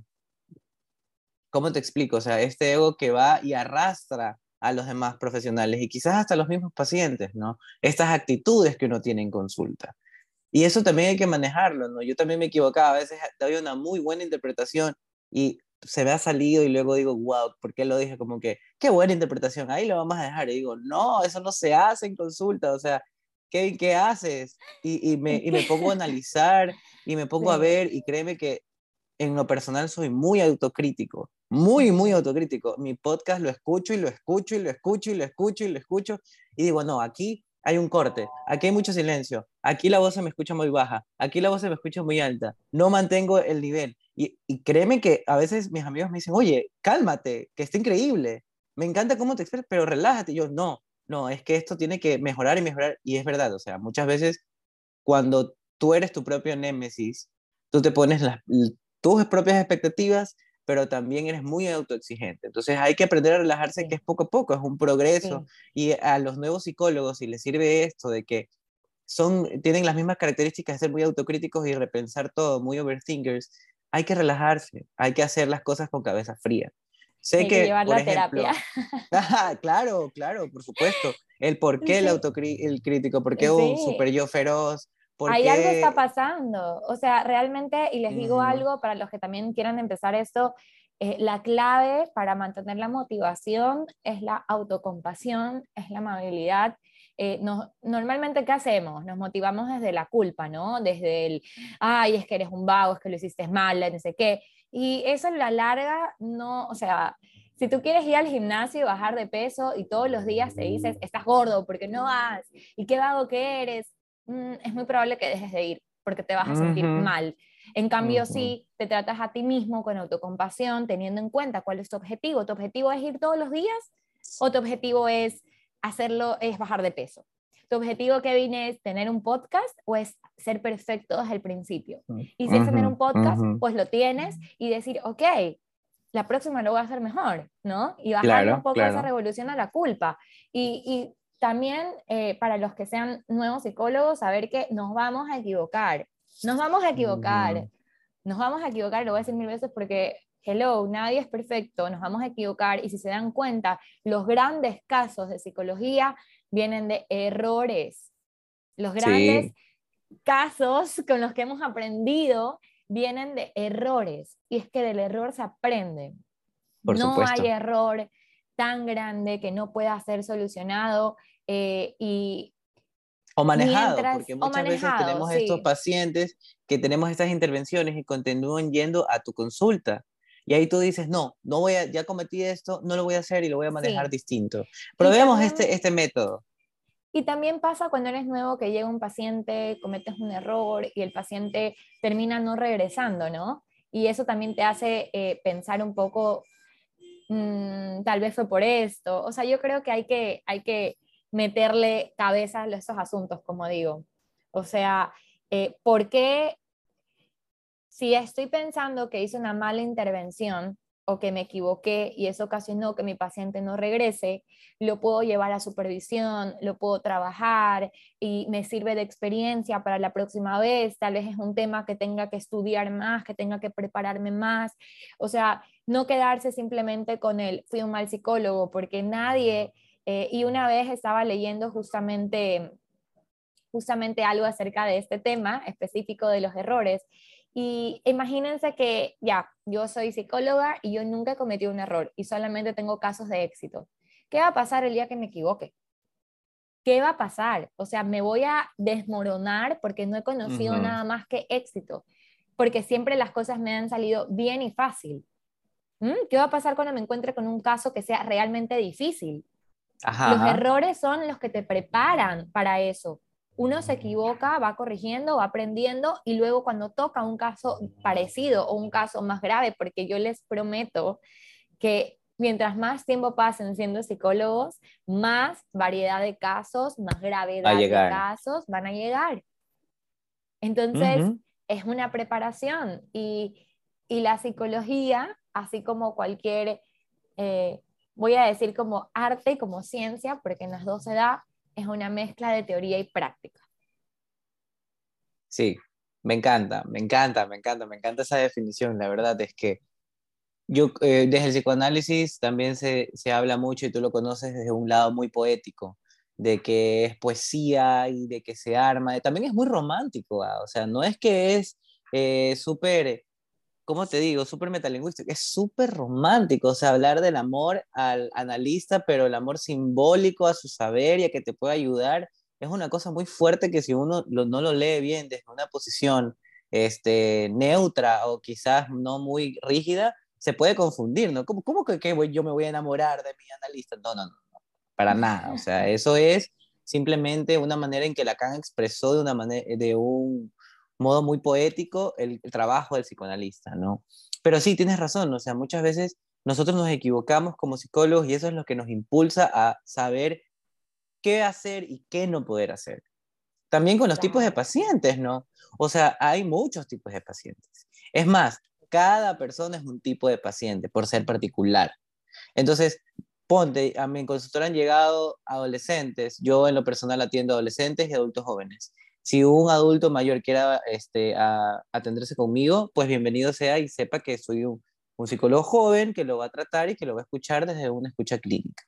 ¿cómo te explico? O sea, este ego que va y arrastra a los demás profesionales y quizás hasta los mismos pacientes, ¿no? Estas actitudes que uno tiene en consulta. Y eso también hay que manejarlo, ¿no? Yo también me equivocaba, a veces doy una muy buena interpretación y se me ha salido y luego digo, wow, ¿por qué lo dije? Como que, qué buena interpretación, ahí lo vamos a dejar. Y digo, no, eso no se hace en consulta, o sea, ¿qué, qué haces? Y, y, me, y, me, pongo a analizar y me pongo a ver y créeme que en lo personal soy muy autocrítico, muy, muy autocrítico. Mi podcast lo escucho y lo escucho y lo escucho y lo escucho y lo escucho y digo, no, aquí hay un corte, aquí hay mucho silencio, aquí la voz se me escucha muy baja, aquí la voz se me escucha muy alta, no mantengo el nivel. Y, y créeme que a veces mis amigos me dicen, oye, cálmate, que está increíble, me encanta cómo te expresas, pero relájate. Y yo, no, no, es que esto tiene que mejorar y mejorar. Y es verdad, o sea, muchas veces cuando tú eres tu propio némesis, tú te pones las, tus propias expectativas, pero también eres muy autoexigente. Entonces hay que aprender a relajarse, que es poco a poco, es un progreso. Y a los nuevos psicólogos, si les sirve esto de que son, tienen las mismas características de ser muy autocríticos y repensar todo, muy overthinkers, hay que relajarse, hay que hacer las cosas con cabeza fría. Sé hay que, llevar la terapia. claro, claro, por supuesto. El por qué el el crítico, por qué un super yo feroz. Hay algo está pasando. O sea, realmente, y les digo algo para los que también quieran empezar esto, eh, la clave para mantener la motivación es la autocompasión, es la amabilidad eh, normalmente, ¿qué hacemos? Nos motivamos desde la culpa, ¿no? Desde el, ay, es que eres un vago, es que lo hiciste mal, no sé qué. Y eso en la larga, no, o sea, si tú quieres ir al gimnasio y bajar de peso y todos los días te dices, estás gordo, porque no vas? ¿Y qué vago que eres? Mm, es muy probable que dejes de ir, porque te vas a sentir mal. En cambio, si te tratas a ti mismo con autocompasión, teniendo en cuenta cuál es tu objetivo. ¿Tu objetivo es ir todos los días o tu objetivo es hacerlo es bajar de peso. ¿Tu objetivo, Kevin, es tener un podcast o es ser perfecto desde el principio? Y si es tener un podcast, pues lo tienes y decir, ok, la próxima lo voy a hacer mejor, ¿no? Y bajar un poco esa revolución a la culpa. Y, y también eh, para los que sean nuevos psicólogos, saber que nos vamos a equivocar. Nos vamos a equivocar. Nos vamos a equivocar, lo voy a decir mil veces porque hello, nadie es perfecto, nos vamos a equivocar y si se dan cuenta, los grandes casos de psicología vienen de errores. Los grandes casos con los que hemos aprendido vienen de errores y es que del error se aprende. no hay error tan grande que no pueda ser solucionado eh, y o manejado, porque muchas veces tenemos estos pacientes que tenemos estas intervenciones y continúan yendo a tu consulta y ahí tú dices, no, no voy a, ya cometí esto, no lo voy a hacer y lo voy a manejar distinto. Probemos este, este método. Y también pasa cuando eres nuevo que llega un paciente, cometes un error y el paciente termina no regresando, ¿no? Y eso también te hace eh, pensar un poco, mm, tal vez fue por esto. O sea, yo creo que hay que, hay que meterle cabeza a esos asuntos, como digo. O sea, eh, ¿por qué si estoy pensando que hice una mala intervención o que me equivoqué y eso ocasionó que mi paciente no regrese, lo puedo llevar a supervisión, lo puedo trabajar y me sirve de experiencia para la próxima vez. Tal vez es un tema que tenga que estudiar más, que tenga que prepararme más. O sea, no quedarse simplemente con el fui un mal psicólogo, porque nadie, eh, y una vez estaba leyendo justamente justamente algo acerca de este tema específico de los errores y imagínense que ya, yo soy psicóloga y yo nunca he cometido un error y solamente tengo casos de éxito. ¿Qué va a pasar el día que me equivoque? ¿Qué va a pasar? O sea, me voy a desmoronar porque no he conocido nada más que éxito, porque siempre las cosas me han salido bien y fácil. ¿Mm? ¿Qué va a pasar cuando me encuentre con un caso que sea realmente difícil? los errores son los que te preparan para eso uno se equivoca, va corrigiendo, va aprendiendo y luego cuando toca un caso parecido o un caso más grave, porque yo les prometo que mientras más tiempo pasen siendo psicólogos, más variedad de casos, más gravedad de casos van a llegar. Entonces, es una preparación y, la psicología, así como cualquier, eh, voy a decir como arte y como ciencia, porque en las dos se da, es una mezcla de teoría y práctica. Sí, me encanta, me encanta, me encanta, me encanta esa definición. La verdad es que yo eh, desde el psicoanálisis también se, se, habla mucho y tú lo conoces desde un lado muy poético, de que es poesía y de que se arma. También es muy romántico, ¿ah? o sea, no es que es eh, súper ¿cómo te digo? Súper metalingüístico, es súper romántico, o sea, hablar del amor al analista, pero el amor simbólico a su saber y a que te pueda ayudar, es una cosa muy fuerte que si uno no lo lee bien desde una posición este, neutra o quizás no muy rígida, se puede confundir, ¿no? ¿Cómo, cómo que, que yo me voy a enamorar de mi analista? No, no, no, no, para nada, o sea, eso es simplemente una manera en que Lacan expresó de una manera, de un modo muy poético el, trabajo del psicoanalista, ¿no? Pero sí, tienes razón, o sea, muchas veces nosotros nos equivocamos como psicólogos y eso es lo que nos impulsa a saber qué hacer y qué no poder hacer. También con los tipos de pacientes, ¿no? O sea, hay muchos tipos de pacientes. Es más, cada persona es un tipo de paciente por ser particular. Entonces, ponte, a mi consultora han llegado adolescentes, yo en lo personal atiendo adolescentes y adultos jóvenes si un adulto mayor quiera este, atenderse conmigo, pues bienvenido sea y sepa que soy un, psicólogo joven que lo va a tratar y que lo va a escuchar desde una escucha clínica.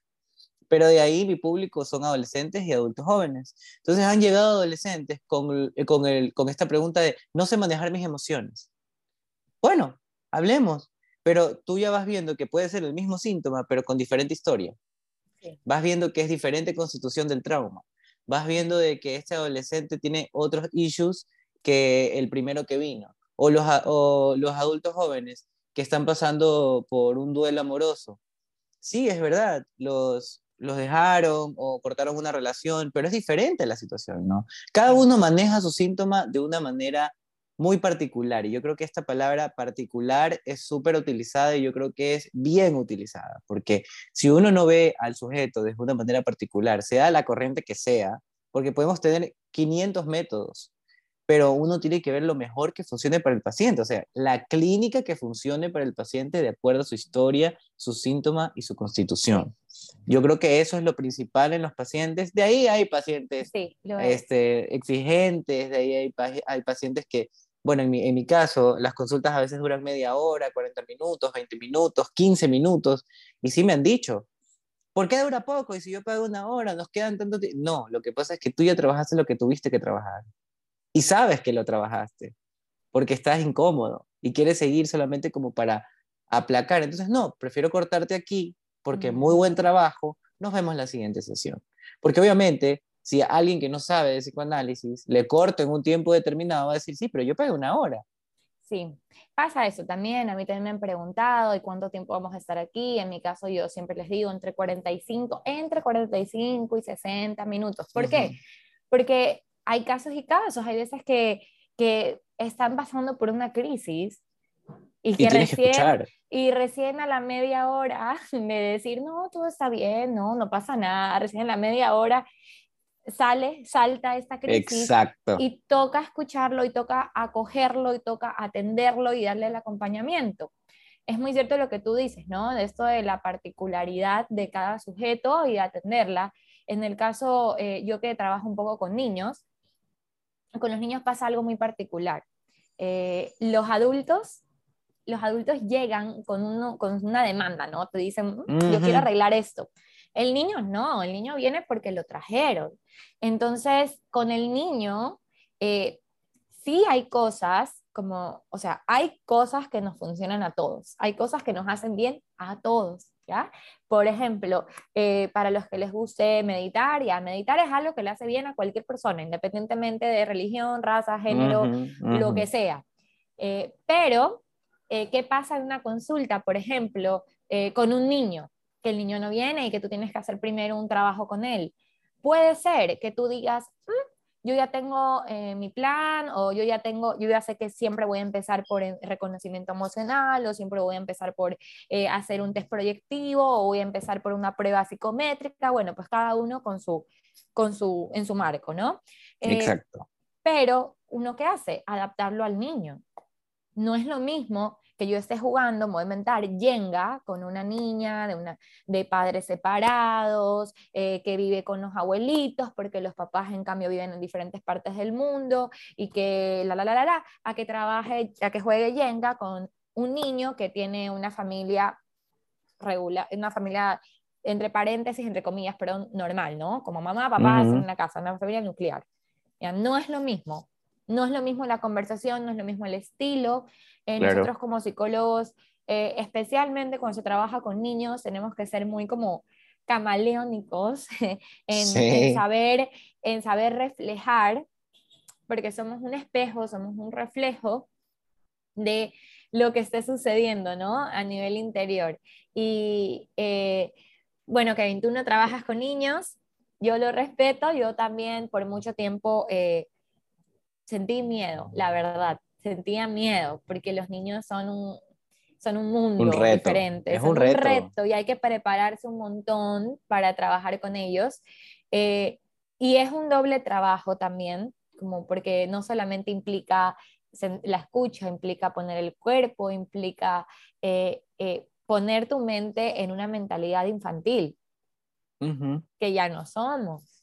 Pero de ahí mi público son adolescentes y adultos jóvenes. Entonces han llegado adolescentes con, con, el, con esta pregunta de no sé manejar mis emociones. Bueno, hablemos, pero tú ya vas viendo que puede ser el mismo síntoma, pero con diferente historia. Vas viendo que es diferente constitución del trauma vas viendo de que este adolescente tiene otros issues que el primero que vino, o los, los adultos jóvenes que están pasando por un duelo amoroso. Sí, es verdad, los, los dejaron o cortaron una relación, pero es diferente la situación, ¿no? Cada uno maneja su síntoma de una manera muy particular. Y yo creo que esta palabra particular es súper utilizada y yo creo que es bien utilizada, porque si uno no ve al sujeto de una manera particular, sea la corriente que sea, porque podemos tener 500 métodos, pero uno tiene que ver lo mejor que funcione para el paciente, o sea, la clínica que funcione para el paciente de acuerdo a su historia, su síntoma y su constitución. Yo creo que eso es lo principal en los pacientes. De ahí hay pacientes este, exigentes, de ahí hay, hay pacientes que, bueno, en mi, en mi, caso, las consultas a veces duran media hora, 40 minutos, 20 minutos, 15 minutos, y sí me han dicho, ¿por qué dura poco? Y si yo pago una hora, nos quedan tanto tiempo. No, lo que pasa es que tú ya trabajaste lo que tuviste que trabajar y sabes que lo trabajaste, porque estás incómodo y quieres seguir solamente como para aplacar. Entonces, no, prefiero cortarte aquí porque muy buen trabajo, nos vemos en la siguiente sesión. Porque obviamente, si a alguien que no sabe de psicoanálisis le corto en un tiempo determinado, va a decir, sí, pero yo pagué una hora. Sí, pasa eso también. A mí también me han preguntado, ¿y cuánto tiempo vamos a estar aquí? En mi caso, yo siempre les digo entre 45, entre 45 y 60 minutos. ¿Por qué? Porque hay casos y casos, hay veces que, que están pasando por una crisis y que recién, y recién a la media hora de decir, no, todo está bien, no, no pasa nada, recién a la media hora sale, salta esta crisis Exacto. y toca escucharlo y toca acogerlo y toca atenderlo y darle el acompañamiento. Es muy cierto lo que tú dices, ¿no? De esto de la particularidad de cada sujeto y atenderla. En el caso, eh, yo que trabajo un poco con niños, con los niños pasa algo muy particular. Eh, los adultos, los adultos llegan con, uno, con una demanda, ¿no? Te dicen, mm, yo quiero arreglar esto. El niño no, el niño viene porque lo trajeron. Entonces, con el niño, eh, sí hay cosas como, o sea, hay cosas que nos funcionan a todos, hay cosas que nos hacen bien a todos. ¿Ya? Por ejemplo, eh, para los que les guste meditar, ya, meditar es algo que le hace bien a cualquier persona, independientemente de religión, raza, género, lo que sea. Eh, pero, eh, ¿qué pasa en una consulta, por ejemplo, con un niño? Que el niño no viene y que tú tienes que hacer primero un trabajo con él. Puede ser que tú digas, mm, yo ya tengo eh, mi plan o yo ya tengo, yo ya sé que siempre voy a empezar por reconocimiento emocional o siempre voy a empezar por eh, hacer un test proyectivo o voy a empezar por una prueba psicométrica, bueno, pues cada uno con su, con su, en su marco, ¿no? Eh, Exacto. Pero uno qué hace? Adaptarlo al niño. No es lo mismo que yo esté jugando, voy a inventar Jenga con una niña de, una, de padres separados, eh, que vive con los abuelitos, porque los papás en cambio viven en diferentes partes del mundo, y que la, la, la, la, la, a que trabaje, a que juegue Jenga con un niño que tiene una familia regular, una familia entre paréntesis, entre comillas, pero normal, ¿no? Como mamá, papá, en una casa, una familia nuclear. Ya, no es lo mismo. No es lo mismo la conversación, no es lo mismo el estilo, eh, nosotros como psicólogos, eh, especialmente cuando se trabaja con niños, tenemos que ser muy como camaleónicos en, saber, en saber reflejar, porque somos un espejo, somos un reflejo de lo que esté sucediendo, ¿no? A nivel interior. Y eh, bueno, Kevin, tú no trabajas con niños, yo lo respeto, yo también por mucho tiempo sentí miedo, la verdad sentía miedo, porque los niños son un, son un mundo diferente, es un, reto. y hay que prepararse un montón para trabajar con ellos. Eh, y es un doble trabajo también, como porque no solamente implica la escucha, implica poner el cuerpo, implica eh, eh, poner tu mente en una mentalidad infantil, que ya no somos.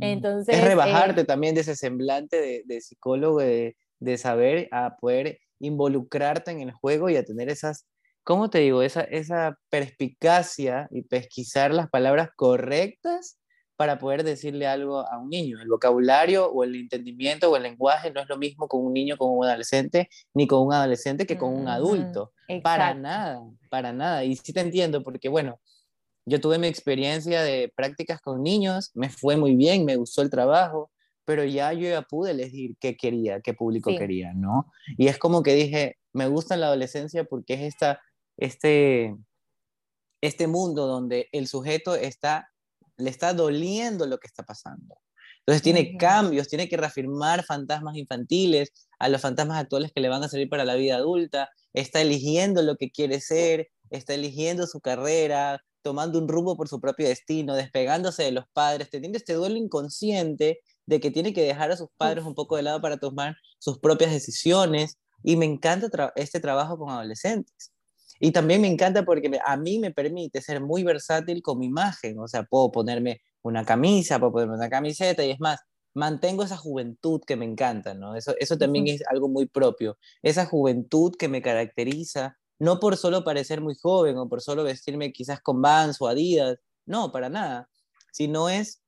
Entonces, es rebajarte también de ese semblante de, de psicólogo, de, de saber a poder involucrarte en el juego y a tener esas, ¿cómo te digo? Esa, esa perspicacia y pesquisar las palabras correctas para poder decirle algo a un niño. El vocabulario o el entendimiento o el lenguaje no es lo mismo con un niño, con un adolescente, ni con un adolescente que con un adulto. Para nada, para nada. Y sí te entiendo, porque bueno, yo tuve mi experiencia de prácticas con niños, me fue muy bien, me gustó el trabajo, pero ya yo ya pude elegir qué quería, qué público quería, ¿no? Y es como que dije, me gusta la adolescencia porque es esta, este, este mundo donde el sujeto está, le está doliendo lo que está pasando. Entonces tiene cambios, tiene que reafirmar fantasmas infantiles a los fantasmas actuales que le van a salir para la vida adulta, está eligiendo lo que quiere ser, está eligiendo su carrera, tomando un rumbo por su propio destino, despegándose de los padres, teniendo este duelo inconsciente de que tiene que dejar a sus padres un poco de lado para tomar sus propias decisiones. Y me encanta este trabajo con adolescentes. Y también me encanta porque a mí me permite ser muy versátil con mi imagen. O sea, puedo ponerme una camisa, puedo ponerme una camiseta y es más, mantengo esa juventud que me encanta, ¿no? Eso, eso también es algo muy propio. Esa juventud que me caracteriza, no por solo parecer muy joven o por solo vestirme quizás con Vans o Adidas, no, para nada, sino es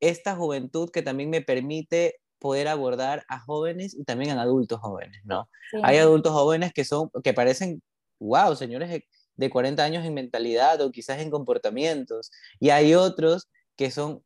esta juventud que también me permite poder abordar a jóvenes y también a adultos jóvenes, ¿no? Hay adultos jóvenes que son, que parecen, wow, señores de 40 años en mentalidad o quizás en comportamientos, y hay otros que son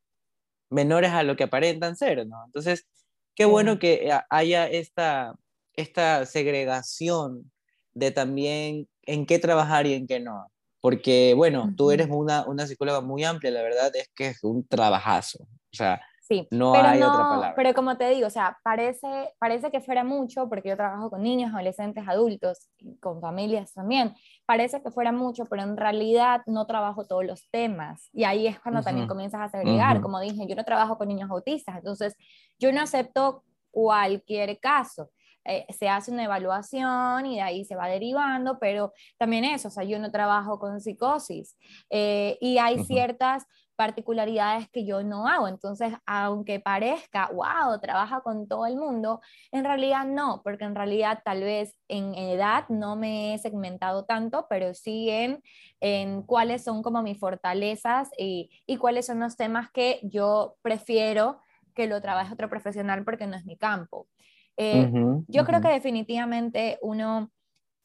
menores a lo que aparentan ser, ¿no? Entonces, qué bueno que haya esta, esta segregación de también en qué trabajar y en qué no. Porque, bueno, tú eres una, una psicóloga muy amplia, la verdad es que es un trabajazo. O sea, Sí, no pero hay otra palabra. Pero como te digo, o sea, parece, parece que fuera mucho, porque yo trabajo con niños, adolescentes, adultos, con familias también, parece que fuera mucho, pero en realidad no trabajo todos los temas. Y ahí es cuando también comienzas a segregar. Como dije, yo no trabajo con niños autistas, entonces yo no acepto cualquier caso. Eh, se hace una evaluación y de ahí se va derivando, pero también eso, o sea, yo no trabajo con psicosis eh, y hay ciertas particularidades que yo no hago. Entonces, aunque parezca, wow, trabaja con todo el mundo, en realidad no, porque en realidad tal vez en edad no me he segmentado tanto, pero sí en, en cuáles son como mis fortalezas y, y cuáles son los temas que yo prefiero que lo trabaje otro profesional porque no es mi campo. Eh, yo creo que definitivamente uno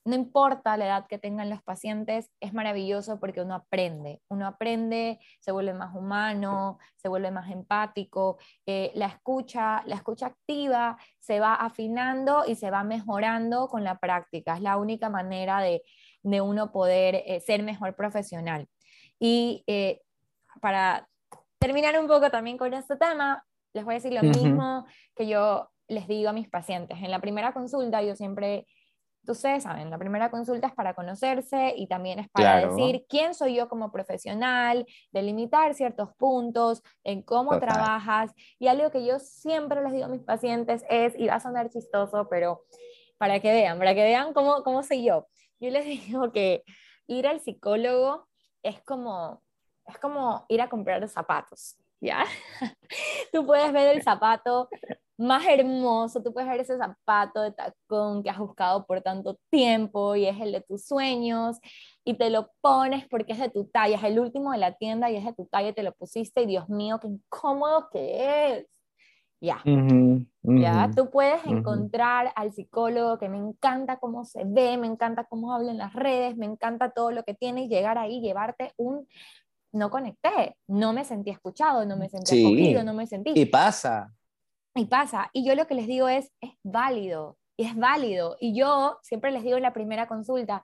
no importa la edad que tengan los pacientes, es maravilloso porque uno aprende, uno aprende, se vuelve más humano, se vuelve más empático, eh, la escucha, la escucha activa se va afinando y se va mejorando con la práctica, es la única manera de, uno poder eh, ser mejor profesional. Y eh, para terminar un poco también con este tema, les voy a decir lo mismo que yo les digo a mis pacientes. En la primera consulta yo siempre ustedes saben, la primera consulta es para conocerse y también es para decir quién soy yo como profesional, delimitar ciertos puntos, en cómo trabajas. Y algo que yo siempre les digo a mis pacientes es, y va a sonar chistoso, pero para que vean, para que vean cómo, cómo soy yo. Yo les digo que ir al psicólogo es como, es como ir a comprar zapatos. ¿Ya? Tú puedes ver el zapato más hermoso, tú puedes ver ese zapato de tacón que has buscado por tanto tiempo y es el de tus sueños y te lo pones porque es de tu talla, es el último de la tienda y es de tu talla, te lo pusiste y Dios mío, qué incómodo que es. Ya, ya, tú puedes encontrar al psicólogo que me encanta cómo se ve, me encanta cómo habla en las redes, me encanta todo lo que tiene y llegar ahí, llevarte un no conecté, no me sentí escuchado, no me sentí acogido, no me sentí. Y pasa. Y pasa. Y yo lo que les digo es, es válido, y es válido. Y yo siempre les digo en la primera consulta,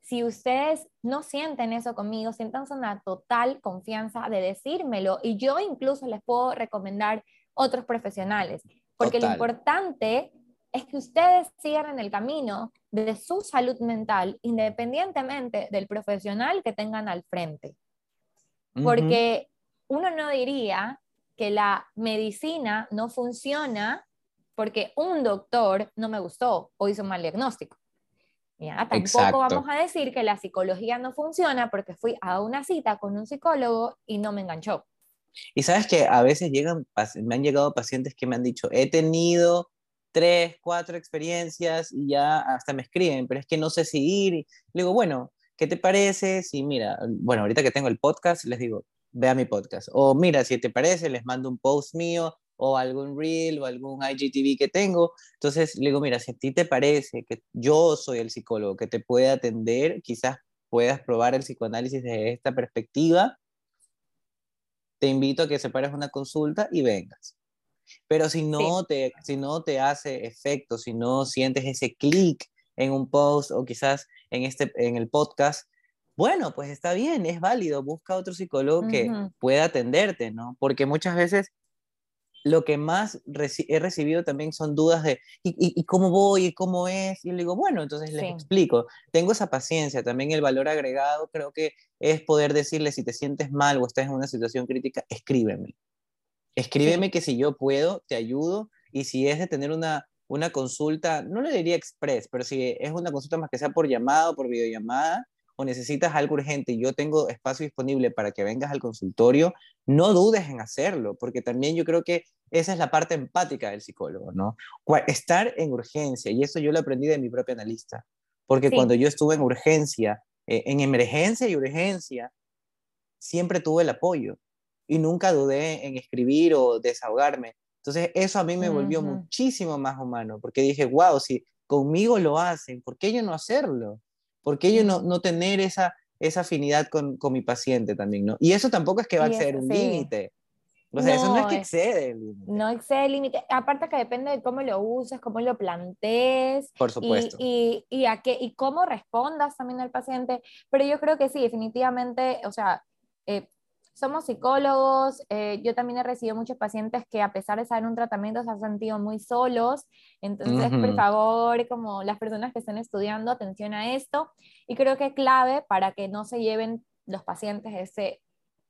si ustedes no sienten eso conmigo, sientan una total confianza de decírmelo. Y yo incluso les puedo recomendar otros profesionales, porque lo importante es que ustedes sigan en el camino de su salud mental, independientemente del profesional que tengan al frente. Porque uno no diría que la medicina no funciona porque un doctor no me gustó o hizo mal diagnóstico. Ya, tampoco vamos a decir que la psicología no funciona porque fui a una cita con un psicólogo y no me enganchó. Y sabes que a veces llegan, me han llegado pacientes que me han dicho, he tenido tres, cuatro experiencias y ya hasta me escriben, pero es que no sé si ir. Le digo, bueno, ¿qué te parece? Si mira, bueno, ahorita que tengo el podcast, les digo, vea mi podcast. O mira, si te parece, les mando un post mío o algún reel o algún IGTV que tengo. Entonces le digo, mira, si a ti te parece que yo soy el psicólogo que te puede atender, quizás puedas probar el psicoanálisis desde esta perspectiva, te invito a que separes una consulta y vengas. Pero si no, te, si no te hace efecto, si no sientes ese clic en un post o quizás en, este, en el podcast, bueno, pues está bien, es válido, busca otro psicólogo que pueda atenderte, ¿no? Porque muchas veces lo que más he recibido también son dudas de, ¿y, cómo voy? ¿Y cómo es? Y le digo, bueno, entonces les explico. Tengo esa paciencia, también el valor agregado creo que es poder decirle, si te sientes mal o estás en una situación crítica, escríbeme. Escríbeme que si yo puedo, te ayudo. Y si es de tener una, una consulta, no le diría express, pero si es una consulta más que sea por llamado, por videollamada, o necesitas algo urgente y yo tengo espacio disponible para que vengas al consultorio, no dudes en hacerlo, porque también yo creo que esa es la parte empática del psicólogo, ¿no? Estar en urgencia, y eso yo lo aprendí de mi propio analista, porque cuando yo estuve en urgencia, eh, en emergencia y urgencia, siempre tuve el apoyo y nunca dudé en escribir o desahogarme. Entonces eso a mí me volvió muchísimo más humano, porque dije, wow, si conmigo lo hacen, ¿por qué yo no hacerlo? ¿Por qué yo no, no tener esa, esa afinidad con, con, mi paciente también, ¿no? Y eso tampoco es que va a exceder un límite. O sea, eso no es que excede el límite. No excede el límite. Aparte que depende de cómo lo uses, cómo lo plantees. Por supuesto. Y, y, y, a qué, y cómo respondas también al paciente. Pero yo creo que sí, definitivamente, o sea, eh, somos psicólogos, eh, yo también he recibido muchos pacientes que a pesar de estar en un tratamiento se han sentido muy solos, entonces por favor, como las personas que estén estudiando, atención a esto, y creo que es clave para que no se lleven los pacientes ese,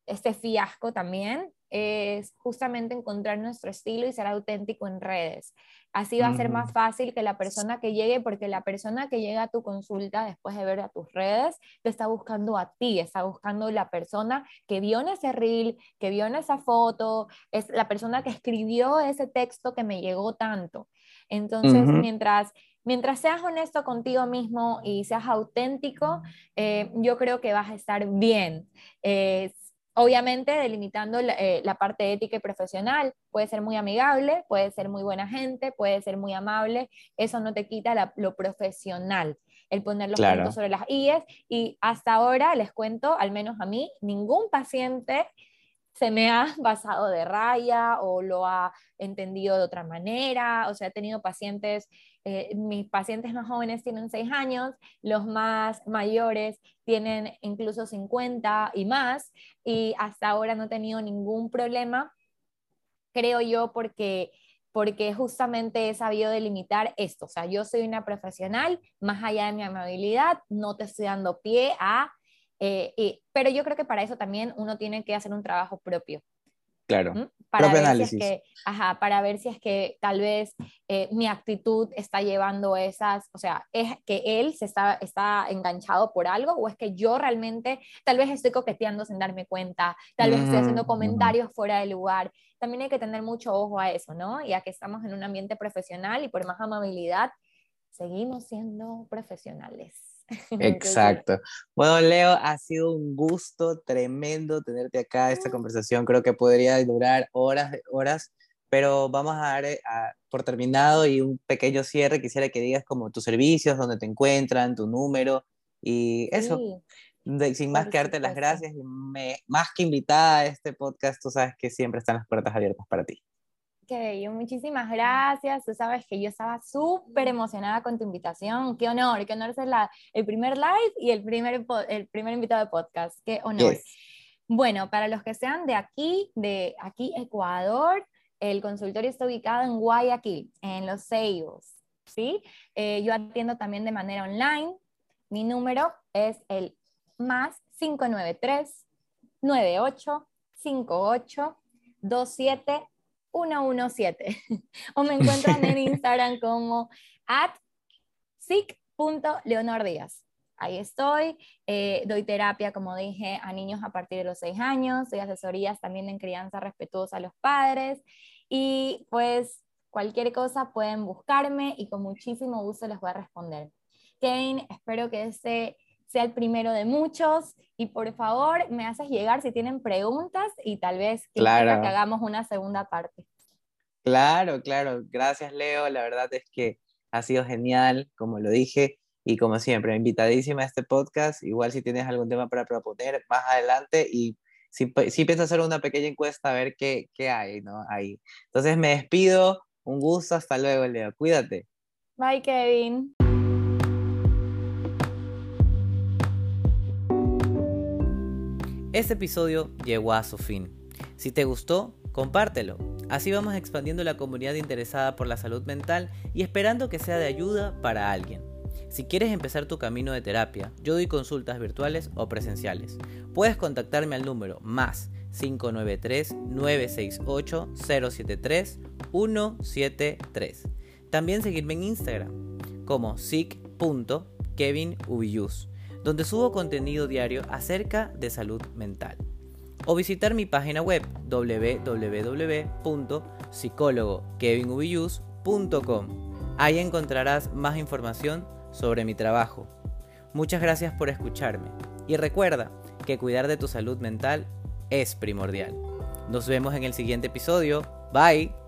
ese fiasco también, es justamente encontrar nuestro estilo y ser auténtico en redes. Así va a ser más fácil que la persona que llegue, porque la persona que llega a tu consulta después de ver a tus redes, te está buscando a ti, está buscando la persona que vio en ese reel, que vio en esa foto, es la persona que escribió ese texto que me llegó tanto. Entonces, mientras mientras seas honesto contigo mismo y seas auténtico, eh, yo creo que vas a estar bien. Eh, Obviamente, delimitando eh, la, parte ética y profesional, puede ser muy amigable, puede ser muy buena gente, puede ser muy amable, eso no te quita lo profesional, el poner los puntos sobre las IES. Y hasta ahora, les cuento, al menos a mí, ningún paciente se me ha basado de raya o lo ha entendido de otra manera, o sea, he tenido pacientes eh, mis pacientes más jóvenes tienen 6 años, los más mayores tienen incluso 50 y más, y hasta ahora no he tenido ningún problema, creo yo, porque porque justamente he sabido delimitar esto. O sea, yo soy una profesional, más allá de mi amabilidad, no te estoy dando pie a... Eh, pero yo creo que para eso también uno tiene que hacer un trabajo propio. Claro. Para ver, Si es que, ajá, para ver si es que tal vez eh, mi actitud está llevando esas, o sea, es que él se está, está enganchado por algo o es que yo realmente tal vez estoy coqueteando sin darme cuenta, tal vez estoy haciendo comentarios fuera de lugar. También hay que tener mucho ojo a eso, ¿no? Ya que estamos en un ambiente profesional y por más amabilidad, seguimos siendo profesionales. Exacto. Bueno, Leo, ha sido un gusto tremendo tenerte acá. Esta mm. conversación creo que podría durar horas, horas, pero vamos a dar eh, por terminado y un pequeño cierre. Quisiera que digas como tus servicios, dónde te encuentran, tu número y eso. sin más que darte las gracias, me, más que invitada a este podcast, tú sabes que siempre están las puertas abiertas para ti. Qué bello, muchísimas gracias. Tú sabes que yo estaba súper emocionada con tu invitación. Qué honor, qué honor ser la, el primer live y el primer, el primer invitado de podcast. Qué honor. Bueno, para los que sean de aquí, de aquí Ecuador, el consultorio está ubicado en Guayaquil, en Los Ceibos. ¿sí? Eh, yo atiendo también de manera online. Mi número es el más 593 98 58 27 117 o me encuentran en Instagram como at díaz Ahí estoy, eh, doy terapia, como dije, a niños a partir de los 6 años, doy asesorías también en crianza respetuosa a los padres y pues cualquier cosa pueden buscarme y con muchísimo gusto les voy a responder. Kevin, espero que este sea el primero de muchos y por favor me haces llegar si tienen preguntas y tal vez que, que hagamos una segunda parte. Claro, claro. Gracias, Leo. La verdad es que ha sido genial, como lo dije, y como siempre, invitadísima a este podcast. Igual si tienes algún tema para proponer más adelante y si, si piensas hacer una pequeña encuesta a ver qué, qué hay, ¿no? Ahí. Entonces me despido. Un gusto. Hasta luego, Leo. Cuídate. Bye, Kevin. Este episodio llegó a su fin. Si te gustó, compártelo Así vamos expandiendo la comunidad interesada por la salud mental y esperando que sea de ayuda para alguien. Si quieres empezar tu camino de terapia, yo doy consultas virtuales o presenciales. Puedes contactarme al número más 593-968-073-173. También seguirme en Instagram como sick.kevinubiyus, donde subo contenido diario acerca de salud mental o visitar mi página web www.psicólogokevinubiyus.com. Ahí encontrarás más información sobre mi trabajo. Muchas gracias por escucharme y recuerda que cuidar de tu salud mental es primordial. Nos vemos en el siguiente episodio. Bye.